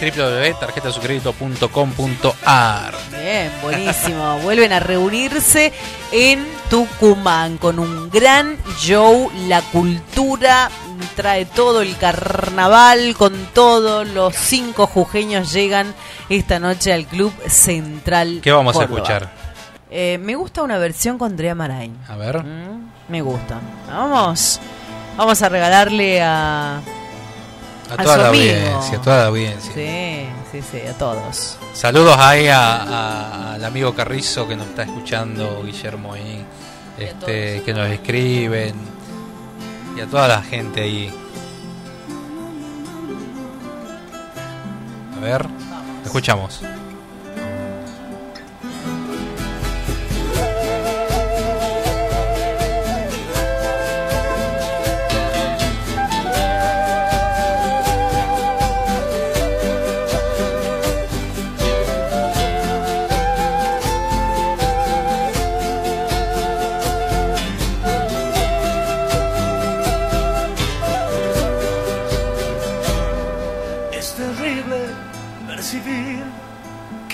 www.tarjetasucredito.com.ar Bien, buenísimo. Vuelven a reunirse en Tucumán con un gran show. La cultura trae todo el carnaval con todos los cinco jujeños llegan esta noche al Club Central. ¿Qué vamos a escuchar? Eh, me gusta una versión con Andrea Marain. A ver. Mm, me gusta. Vamos. Vamos a regalarle a. A a toda la amigo. audiencia, a toda la audiencia. Sí, sí, sí, a todos. Saludos ahí a- al amigo Carrizo que nos está escuchando, Guillermo ahí, este, que nos escriben, y a toda la gente ahí. A ver, escuchamos.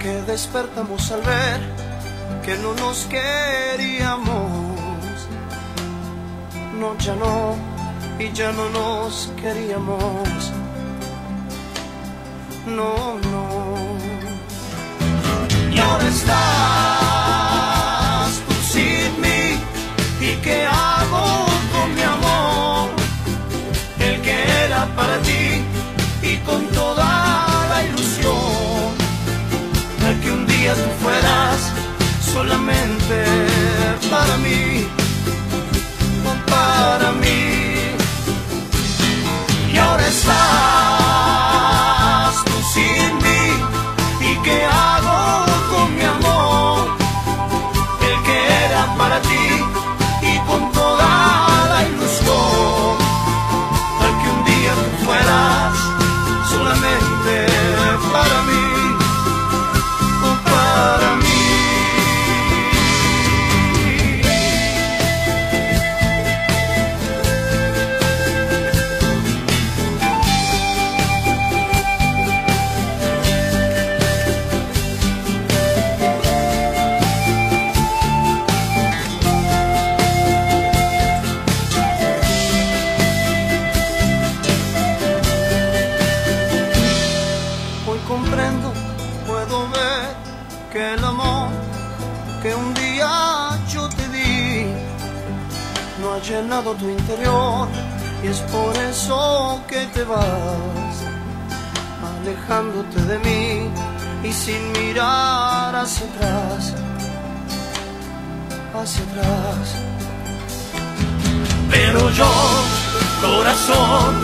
que despertamos al ver que no nos queríamos. No, ya no, y ya no nos queríamos. No, no. Y ahora estás tú sin mí. ¿Y qué hago solamente para mí, para mí. Y ahora estás que un día yo te di no ha llenado tu interior y es por eso que te vas alejándote de mí y sin mirar hacia atrás, hacia atrás. Pero yo, corazón,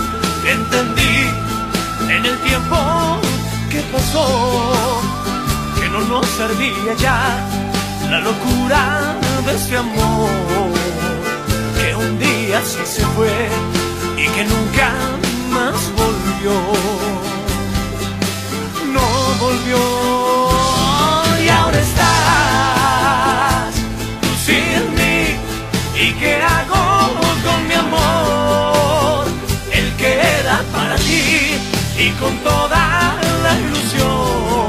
entendí en el tiempo que pasó que no nos servía ya la locura de este amor que un día sí se fue y que nunca más volvió. No volvió. Y ahora estás tú sin mí. Y qué hago con mi amor el que era para ti y con toda la ilusión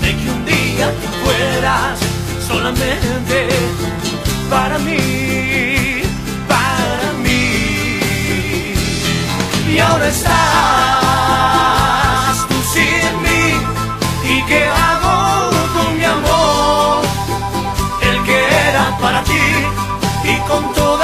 de que un día tú fueras solamente para mí, para mí. Y ahora estás tú sin mí y qué hago con mi amor el que era para ti y con toda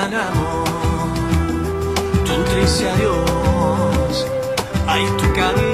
gran amor, tu triste adiós, ay tu cariño,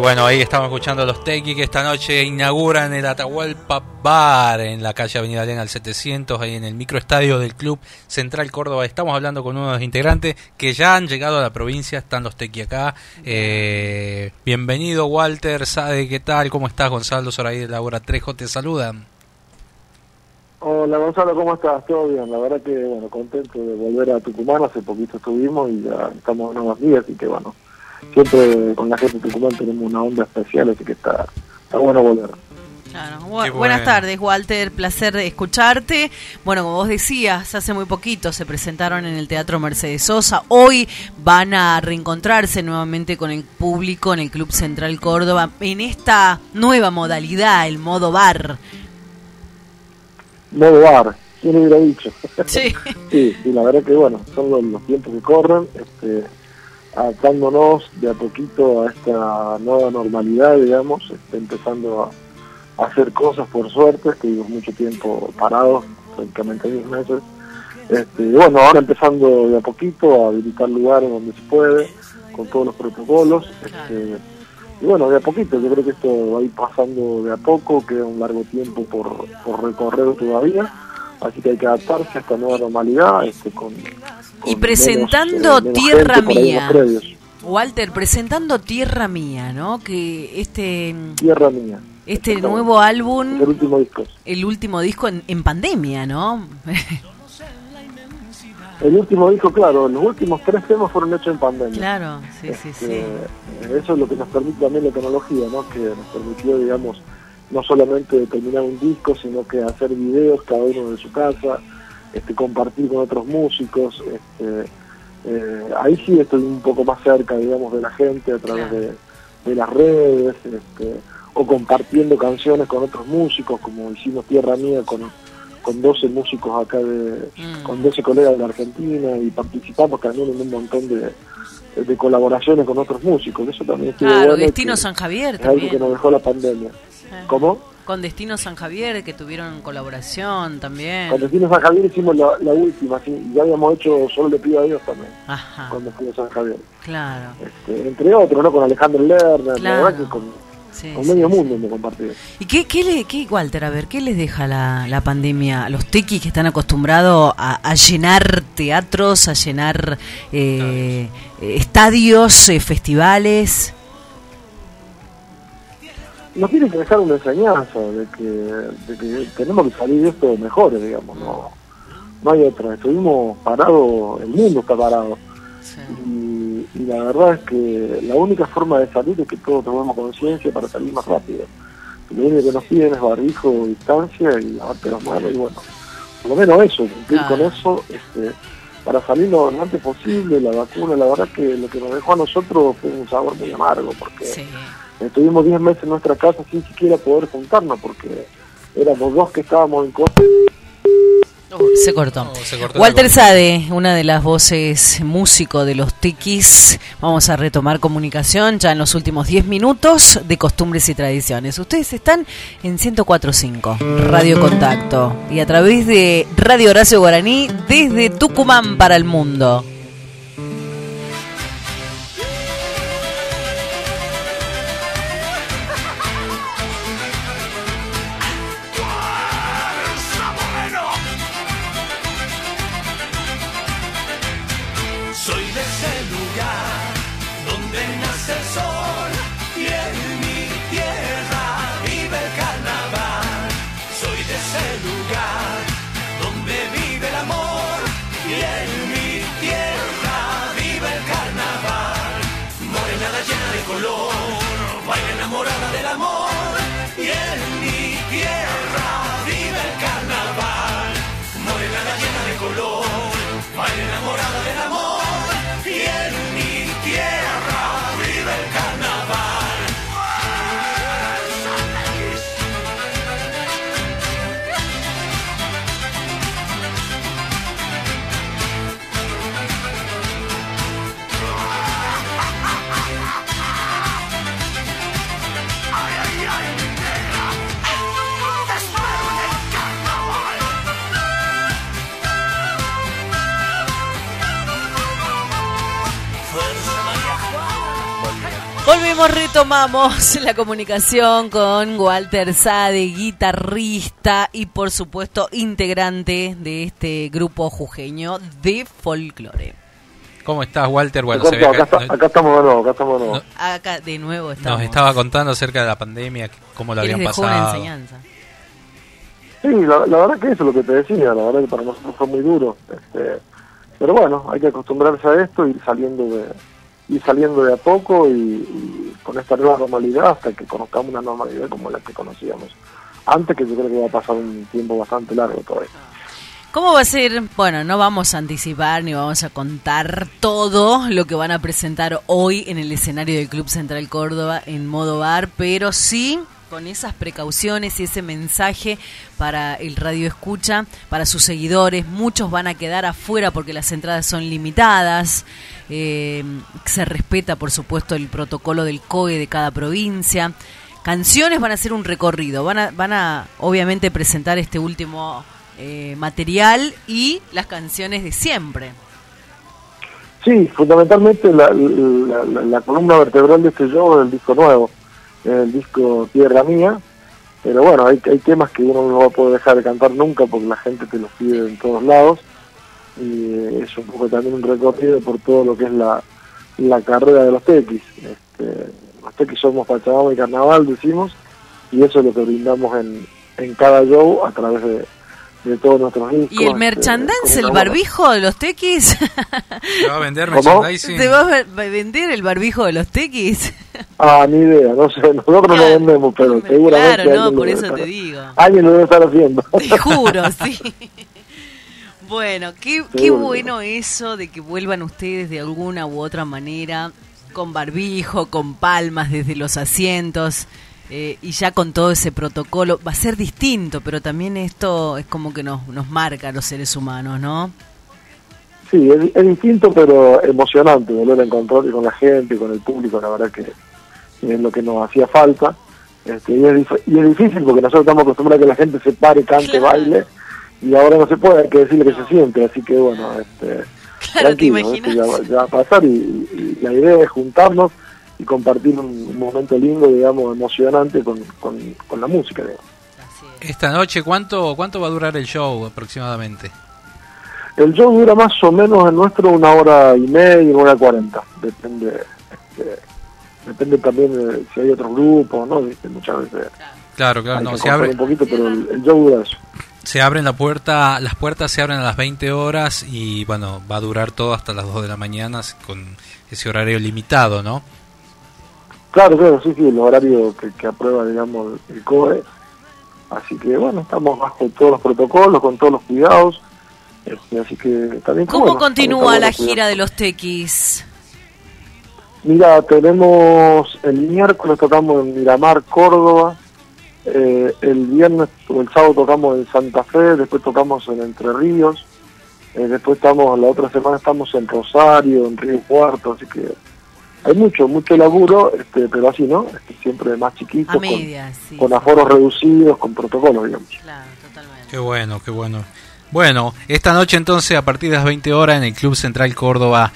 bueno, ahí estamos escuchando a los Tequi que esta noche inauguran el Atahualpa Bar en la calle Avenida Arena al 700, ahí en el microestadio del Club Central Córdoba. Estamos hablando con uno de los integrantes que ya han llegado a la provincia, están los Tequi acá. Eh, bienvenido Walter, Sade, ¿qué tal? ¿Cómo estás? Gonzalo Soraí de Laura Trejo te saludan. Hola Gonzalo, ¿cómo estás? Todo bien, la verdad que bueno, contento de volver a Tucumán, hace poquito estuvimos y ya estamos unos días, así que bueno, siempre con la gente de Tucumán tenemos una onda especial, así que está, está bueno volver. Claro. Bu- Qué Buenas bueno. tardes, Walter. Placer de escucharte. Bueno, como vos decías, hace muy poquito se presentaron en el Teatro Mercedes Sosa. Hoy van a reencontrarse nuevamente con el público en el Club Central Córdoba en esta nueva modalidad, el modo bar. Modo bar, ¿quién hubiera dicho? Sí. sí, sí, la verdad que bueno, son los, los tiempos que corren, este, adaptándonos de a poquito a esta nueva normalidad, digamos, este, empezando a, hacer cosas por suerte, estuvimos mucho tiempo parados, prácticamente 10 meses. Este, bueno, ahora empezando de a poquito a habilitar lugares donde se puede, con todos los protocolos. Este, y bueno, de a poquito, yo creo que esto va a ir pasando de a poco, queda un largo tiempo por, por recorrer todavía, así que hay que adaptarse a esta nueva normalidad. Este, con, Y presentando menos, eh, menos Tierra gente Mía. Walter, presentando Tierra Mía, ¿no? Que este Tierra Mía. este nuevo álbum, El último disco. el último disco en, en pandemia, ¿no? El último disco, claro, los últimos tres temas fueron hechos en pandemia. claro, sí, sí, sí. Eh, eso es lo que nos permite también la tecnología, ¿no? Que nos permitió, digamos, no solamente terminar un disco, sino que hacer videos cada uno de su casa, este, compartir con otros músicos. Este, eh, ahí sí estoy un poco más cerca, digamos, de la gente a través de, de las redes, este, o compartiendo canciones con otros músicos, como hicimos Tierra Mía con, con 12 músicos acá, de, con 12 colegas de la Argentina, y participamos también en un montón de, de colaboraciones con otros músicos. Eso también estuvo Claro, bueno, Destino que San Javier es algo que nos dejó la pandemia. Eh. ¿Cómo? Con Destino San Javier, que tuvieron colaboración también. Con Destino San Javier hicimos la, la última, sí, ya habíamos hecho Solo le pido a Dios también, Ajá, con Destino San Javier. claro. Este, entre otros, ¿no? Con Alejandro Lerner, Claro. la verdad que con, Sí, con sí, medio sí. mundo me compartió. ¿Y qué, qué, le, qué, Walter, a ver, qué les deja la, la pandemia a los tequis que están acostumbrados a, a llenar teatros, a llenar eh, eh, estadios, eh, festivales? Nos tiene que dejar una enseñanza de que, de que tenemos que salir de esto mejores, digamos, no, no hay otra. Estuvimos parados, el mundo está parado. Y, y la verdad es que la única forma de salir es que todos tomemos conciencia para salir más rápido. Lo único que nos piden es barbijo, distancia y lavarte las manos y bueno, por lo menos eso, cumplir Claro. con eso, este, para salir lo antes posible, la vacuna, la verdad que lo que nos dejó a nosotros fue un sabor muy amargo, porque estuvimos 10 meses en nuestra casa sin siquiera poder juntarnos, porque éramos dos que estábamos en contra. Se cortó. se cortó Walter Sade, una de las voces músico de los Tikis. Vamos a retomar comunicación ya en los últimos 10 minutos de costumbres y tradiciones. Ustedes están en 1045, Radio Contacto, y a través de Radio Horacio Guaraní desde Tucumán para el mundo. Volvemos, retomamos la comunicación con Walter Sade, guitarrista y por supuesto integrante de este grupo jujeño de folclore. ¿Cómo estás, Walter? Bueno, Acá, se ve acá que está- acá estamos de nuevo, acá estamos de nuevo. Acá de nuevo estamos. nos estaba contando acerca de la pandemia, cómo lo ¿Qué les habían dejó una pasado. enseñanza? Sí, la, la verdad que eso es lo que te decía, la verdad que para nosotros fue muy duro. Este, pero bueno, hay que acostumbrarse a esto y ir saliendo de, ir saliendo de a poco y, y con esta nueva normalidad hasta que conozcamos una normalidad como la que conocíamos antes, que yo creo que va a pasar un tiempo bastante largo todavía. ¿Cómo va a ser? Bueno, no vamos a anticipar ni vamos a contar todo lo que van a presentar hoy en el escenario del Club Central Córdoba en modo bar, pero sí con esas precauciones y ese mensaje para el radio escucha, para sus seguidores. Muchos van a quedar afuera porque las entradas son limitadas. Eh, se respeta, por supuesto, el protocolo del COE de cada provincia. canciones, van a hacer un recorrido, van a, van a obviamente presentar este último eh, material y las canciones de siempre. Sí, fundamentalmente la columna vertebral de este show es el disco nuevo, el disco Tierra Mía, pero bueno, hay, hay temas que uno no va a poder dejar de cantar nunca porque la gente te los pide en todos lados y es un poco también un recorrido por todo lo que es la, la carrera de los tequis. Este, los tequis somos Pachamama y Carnaval, decimos, y eso es lo que brindamos en, en cada show a través de, de todos nuestros discos. ¿Y el merchandance, el barbijo de los tequis? ¿Se va a vender merchandising? ¿Se va a vender el barbijo de los tequis? Ah, ni idea, no sé, nosotros no vendemos, pero seguramente Claro, no, alguien por lo eso te digo. Alguien lo debe estar haciendo. Te juro, sí. Bueno, qué, qué bueno eso de que vuelvan ustedes de alguna u otra manera con barbijo, con palmas desde los asientos eh, y ya con todo ese protocolo. Va a ser distinto, pero también esto es como que nos, nos marca a los seres humanos, ¿no? Sí, es, es distinto, pero emocionante volver a encontrarse con la gente, con el público, la verdad que es lo que nos hacía falta. Este, y, es dif- y es difícil porque nosotros estamos acostumbrados a que la gente se pare, cante, baile, y ahora no se puede, hay que decirle que se siente, así que bueno, este, Claro, ¿te tranquilo, esto ya, va- ya va a pasar y, y la idea es juntarnos y compartir un, un momento lindo, digamos, emocionante con, con, con la música, digamos. Esta noche, ¿cuánto, ¿cuánto va a durar el show aproximadamente? El show dura más o menos en nuestro una hora y media, una hora cuarenta. Depende, este, depende también de si hay otros grupos, ¿no? Viste, Muchas veces Claro, claro, hay no, que se abre, un poquito, pero el, el show dura eso. se abren la puerta, las puertas se abren a las 20 horas y bueno, va a durar todo hasta las 2 de la mañana con ese horario limitado, ¿no? Claro, claro, sí, sí, el horario que, que aprueba, digamos, el COE. Así que, bueno, estamos bajo todos los protocolos, con todos los cuidados. Este, así que también ¿Cómo continúa la gira de los tequis? Mira, tenemos el miércoles tocamos en Miramar, Córdoba, eh, el viernes o el sábado tocamos en Santa Fe, después tocamos en Entre Ríos, eh, después estamos, la otra semana estamos en Rosario, en Río Cuarto, así que hay mucho, mucho laburo, este, pero así, ¿no? Este, siempre más chiquito, con, medias, sí. con aforos reducidos, con protocolos, digamos. Qué bueno, qué bueno. Bueno, esta noche entonces a partir de las 20 horas en el Club Central Córdoba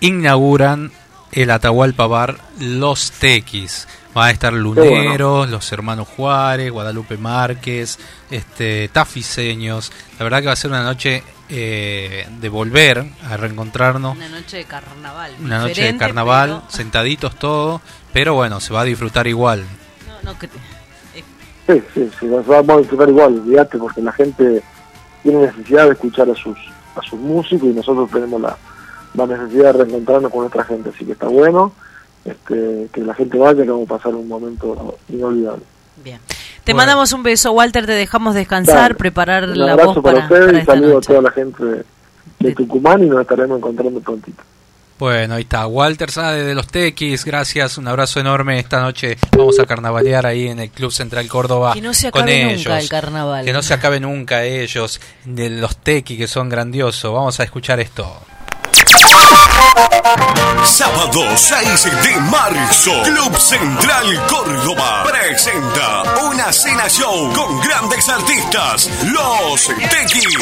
inauguran el Atahualpa Bar Los Tequis. Va a estar Luneros, los hermanos Juárez, Guadalupe Márquez, este, Tafiseños. La verdad que va a ser una noche eh, de volver a reencontrarnos. Una noche de carnaval. Una noche de carnaval, sentaditos todo, pero bueno, se va a disfrutar igual. No, no cre- Sí, sí, sí, nos vamos a disfrutar igual, olvídate, porque la gente tiene necesidad de escuchar a sus a sus músicos y nosotros tenemos la, la necesidad de reencontrarnos con nuestra gente, así que está bueno este, que la gente vaya, que vamos a pasar un momento inolvidable. Bien. Te mandamos un beso, Walter, te dejamos descansar, Dale. preparar Un la abrazo voz para, para, ustedes para y saludo noche. a toda la gente de, de Tucumán y nos estaremos encontrando prontito. Bueno, ahí está. Walter Sade de los Tequis, gracias, un abrazo enorme. Esta noche vamos a carnavalear ahí en el Club Central Córdoba Que no se con acabe nunca ellos. el carnaval. Que no se acabe nunca ellos, de los Tequis que son grandiosos. Vamos a escuchar esto. Sábado 6 de marzo, Club Central Córdoba presenta una cena show con grandes artistas, Los Tequis.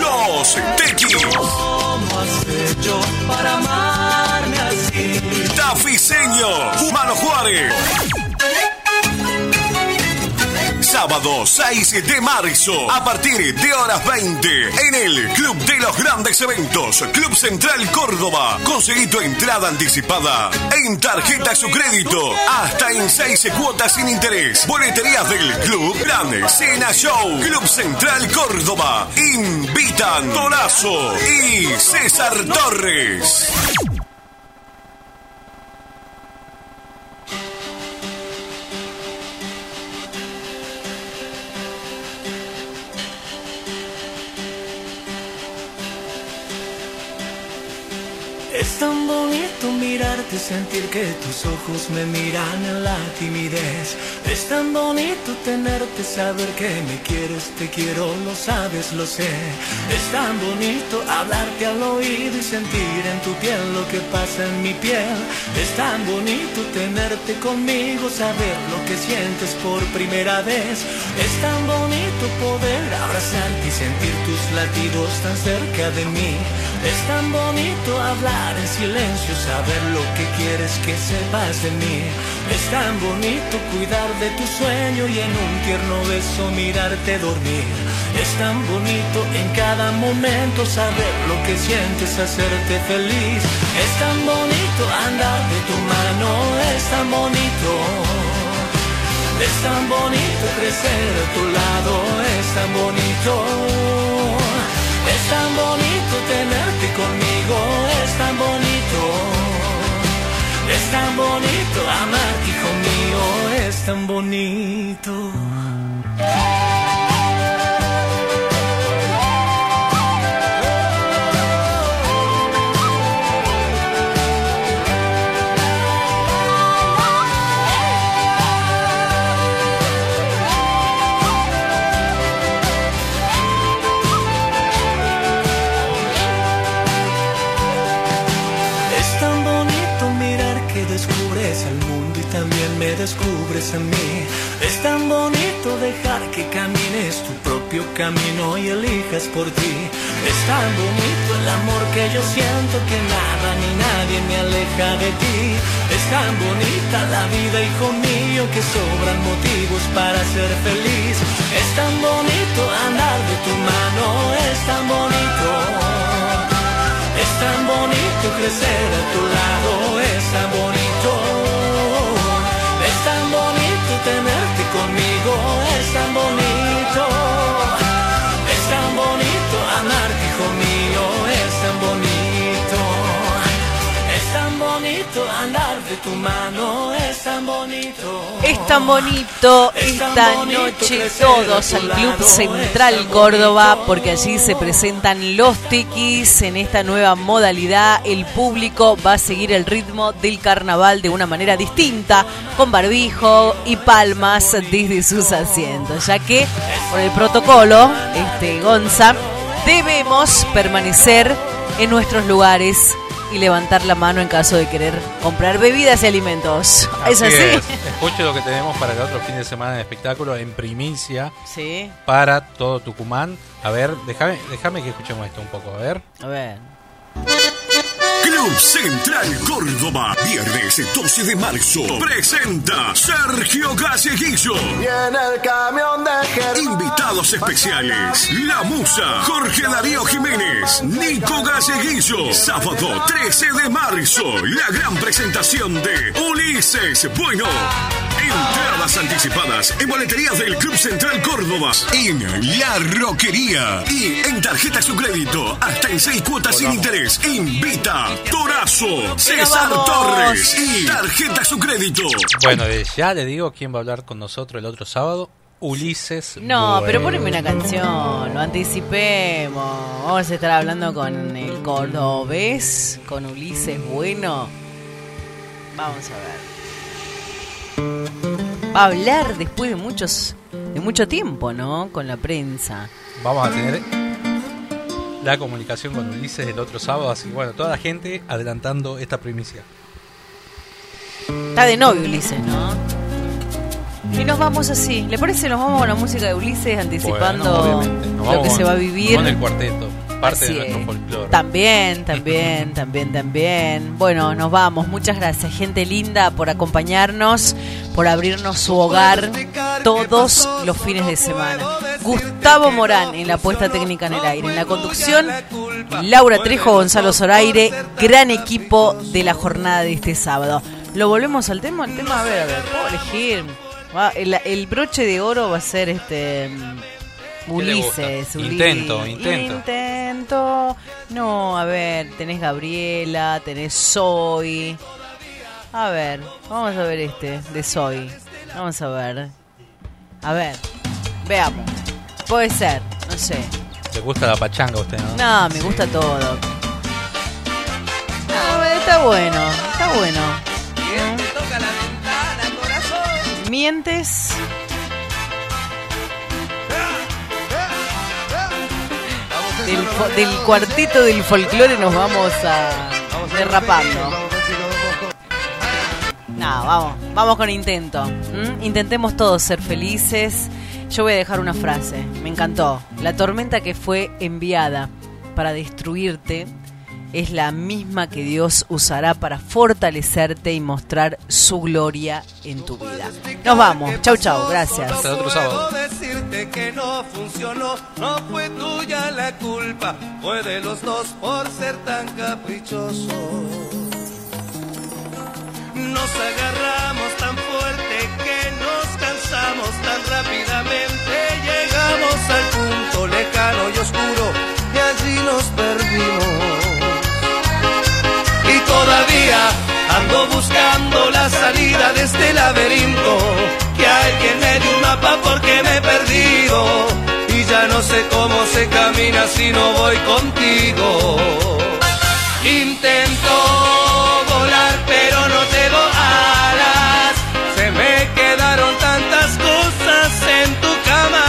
Los Tequis. ¿Cómo has hecho para amarme así? Tafiseño, Humano Juárez. Sábado 6 de marzo, a partir de horas 20, en el Club de los Grandes Eventos, Club Central Córdoba. Conseguí tu entrada anticipada en tarjeta su crédito, hasta en 6 cuotas sin interés. Boleterías del Club Grande Cena Show, Club Central Córdoba. Invitan Torazo y César Torres. Es tan bonito mirarte, sentir que tus ojos me miran en la timidez. Es tan bonito tenerte, saber que me quieres, te quiero, lo sabes, lo sé. Es tan bonito hablarte al oído y sentir en tu piel lo que pasa en mi piel. Es tan bonito tenerte conmigo, saber lo que sientes por primera vez. Es tan bonito poder abrazarte y sentir tus latidos tan cerca de mí. Es tan bonito hablar en silencio, saber lo que quieres que sepas de mí. Es tan bonito cuidar de tu sueño y en un tierno beso mirarte dormir. Es tan bonito en cada momento saber lo que sientes, hacerte feliz. Es tan bonito andar de tu mano, es tan bonito. Es tan bonito crecer a tu lado, es tan bonito. Es tan bonito tenerte conmigo, tan bonito. Es tan bonito amarte, hijo mío, es tan bonito. Es tan bonito dejar que camines tu propio camino y elijas por ti. Es tan bonito el amor que yo siento que nada ni nadie me aleja de ti. Es tan bonita la vida, hijo mío, que sobran motivos para ser feliz. Es tan bonito andar de tu mano, es tan bonito. Es tan bonito crecer a tu lado, es tan bonito. Tu mano, es tan bonito. Es tan bonito esta bonito noche todos al Club Central Córdoba porque allí se presentan los tiquis en esta nueva modalidad. El público va a seguir el ritmo del carnaval de una manera distinta, con barbijo y palmas desde sus asientos, ya que por el protocolo, este Gonza, debemos permanecer en nuestros lugares y levantar la mano en caso de querer comprar bebidas y alimentos. ¿Es así? Escuche lo que tenemos para el otro fin de semana de espectáculo en primicia Sí. para todo Tucumán. A ver, déjame, déjame que escuchemos esto un poco, a ver. A ver. Club Central Córdoba, viernes 12 de marzo, presenta Sergio Galleguillo. Viene el camión de Germán. Invitados especiales, La Musa, Jorge Darío Jiménez, Nico Galleguillo. Sábado 13 de marzo, la gran presentación de Ulises Bueno. Entradas anticipadas en boleterías del Club Central Córdoba, en La Roquería y en tarjeta su crédito, hasta en seis cuotas sin interés. Invita Torazo, César! Torres y tarjeta su crédito. Bueno, de ya le digo quién va a hablar con nosotros el otro sábado. Ulises. No, pero poneme una canción, lo anticipemos. Vamos a estar hablando con el cordobés, con Ulises Bueno. Vamos a ver. Va a hablar después de muchos, de mucho tiempo, ¿no? Con la prensa. Vamos a tener la comunicación con Ulises el otro sábado, así que bueno, toda la gente adelantando esta primicia. Está de novio Ulises, ¿no? Y nos vamos así. ¿Le parece? Nos vamos con la música de Ulises anticipando Bueno, lo que se va a vivir. Con el cuarteto, parte Así de nuestro es. folclore. También, también, también, también. Bueno, nos vamos. Muchas gracias, gente linda, por acompañarnos, por abrirnos su hogar todos los fines de semana. Gustavo Morán en la puesta técnica en el aire. En la conducción, Laura Trejo, Gonzalo Zoraire, gran equipo de la jornada de este sábado. ¿Lo volvemos al tema? El tema, a ver, a ver, puedo elegir. El broche de oro va a ser este. Ulises, Ulises. Intento, intento. Intento. No, a ver, tenés Gabriela, tenés Zoe. A ver, vamos a ver este, de Zoe. Vamos a ver. A ver, veamos. Puede ser, no sé. Le gusta la pachanga a usted, ¿no? No, me gusta todo. A ver, bueno, está bueno. ¿Quién te toca la ventana, corazón? Mientes. Del, del cuartito del folclore nos vamos a derrapando. No, vamos, vamos con intento. Intentemos todos ser felices. Yo voy a dejar una frase, me encantó. La tormenta que fue enviada para destruirte es la misma que Dios usará para fortalecerte y mostrar su gloria en tu vida. Nos vamos, chau chau, gracias. Hasta otro sábado. Decirte que no funcionó, no fue tuya la culpa, fue de los dos por ser tan caprichoso. Nos agarramos tan fuerte que nos cansamos tan rápidamente, llegamos al punto lejano y oscuro y allí nos perdimos. Buscando la salida de este laberinto. Que alguien me dé un mapa porque me he perdido. Y ya no sé cómo se camina si no voy contigo. Intento volar pero no tengo alas. Se me quedaron tantas cosas en tu cama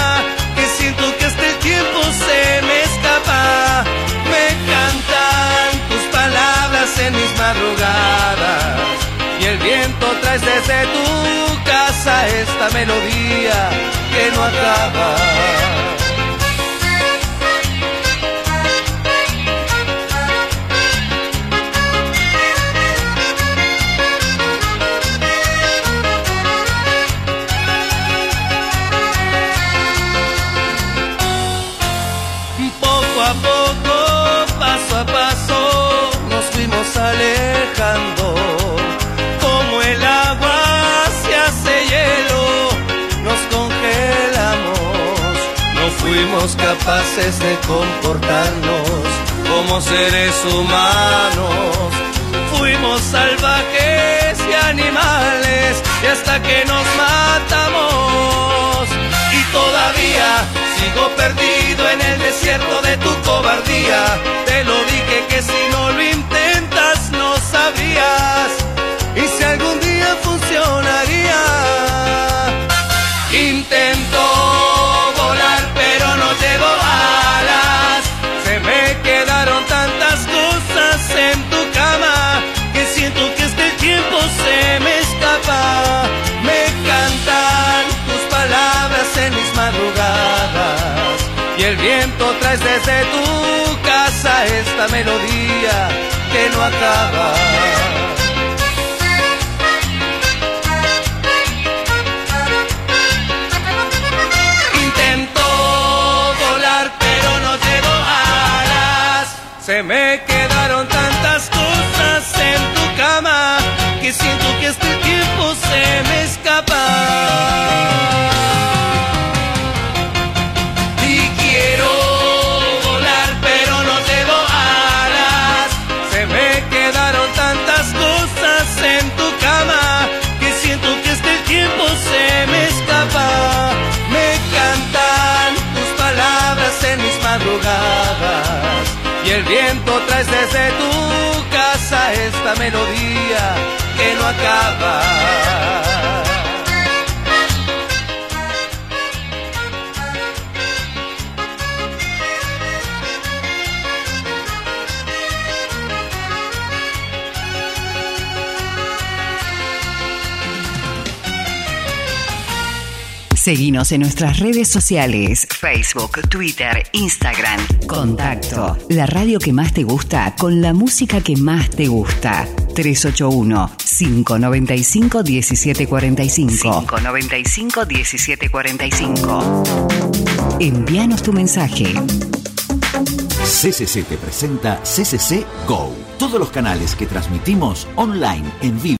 que siento que este tiempo se me escapa. Me cantan tus palabras en mis madrugadas viento traes desde tu casa esta melodía que no acaba. Fuimos capaces de comportarnos como seres humanos. Fuimos salvajes y animales y hasta que nos matamos. Y todavía sigo perdido en el desierto de tu cobardía. Te lo dije que si no viento traes desde tu casa esta melodía que no acaba. Intento volar pero no llevo alas. Se me quedaron tantas cosas en tu cama que siento que este tiempo se me escapa. Y el viento traes desde tu casa esta melodía que no acaba. Seguinos en nuestras redes sociales, Facebook, Twitter, Instagram. Contacto. La radio que más te gusta con la música que más te gusta. 381-595-1745. 595-1745. Envíanos tu mensaje. CCC te presenta CCC Go. Todos los canales que transmitimos online en vivo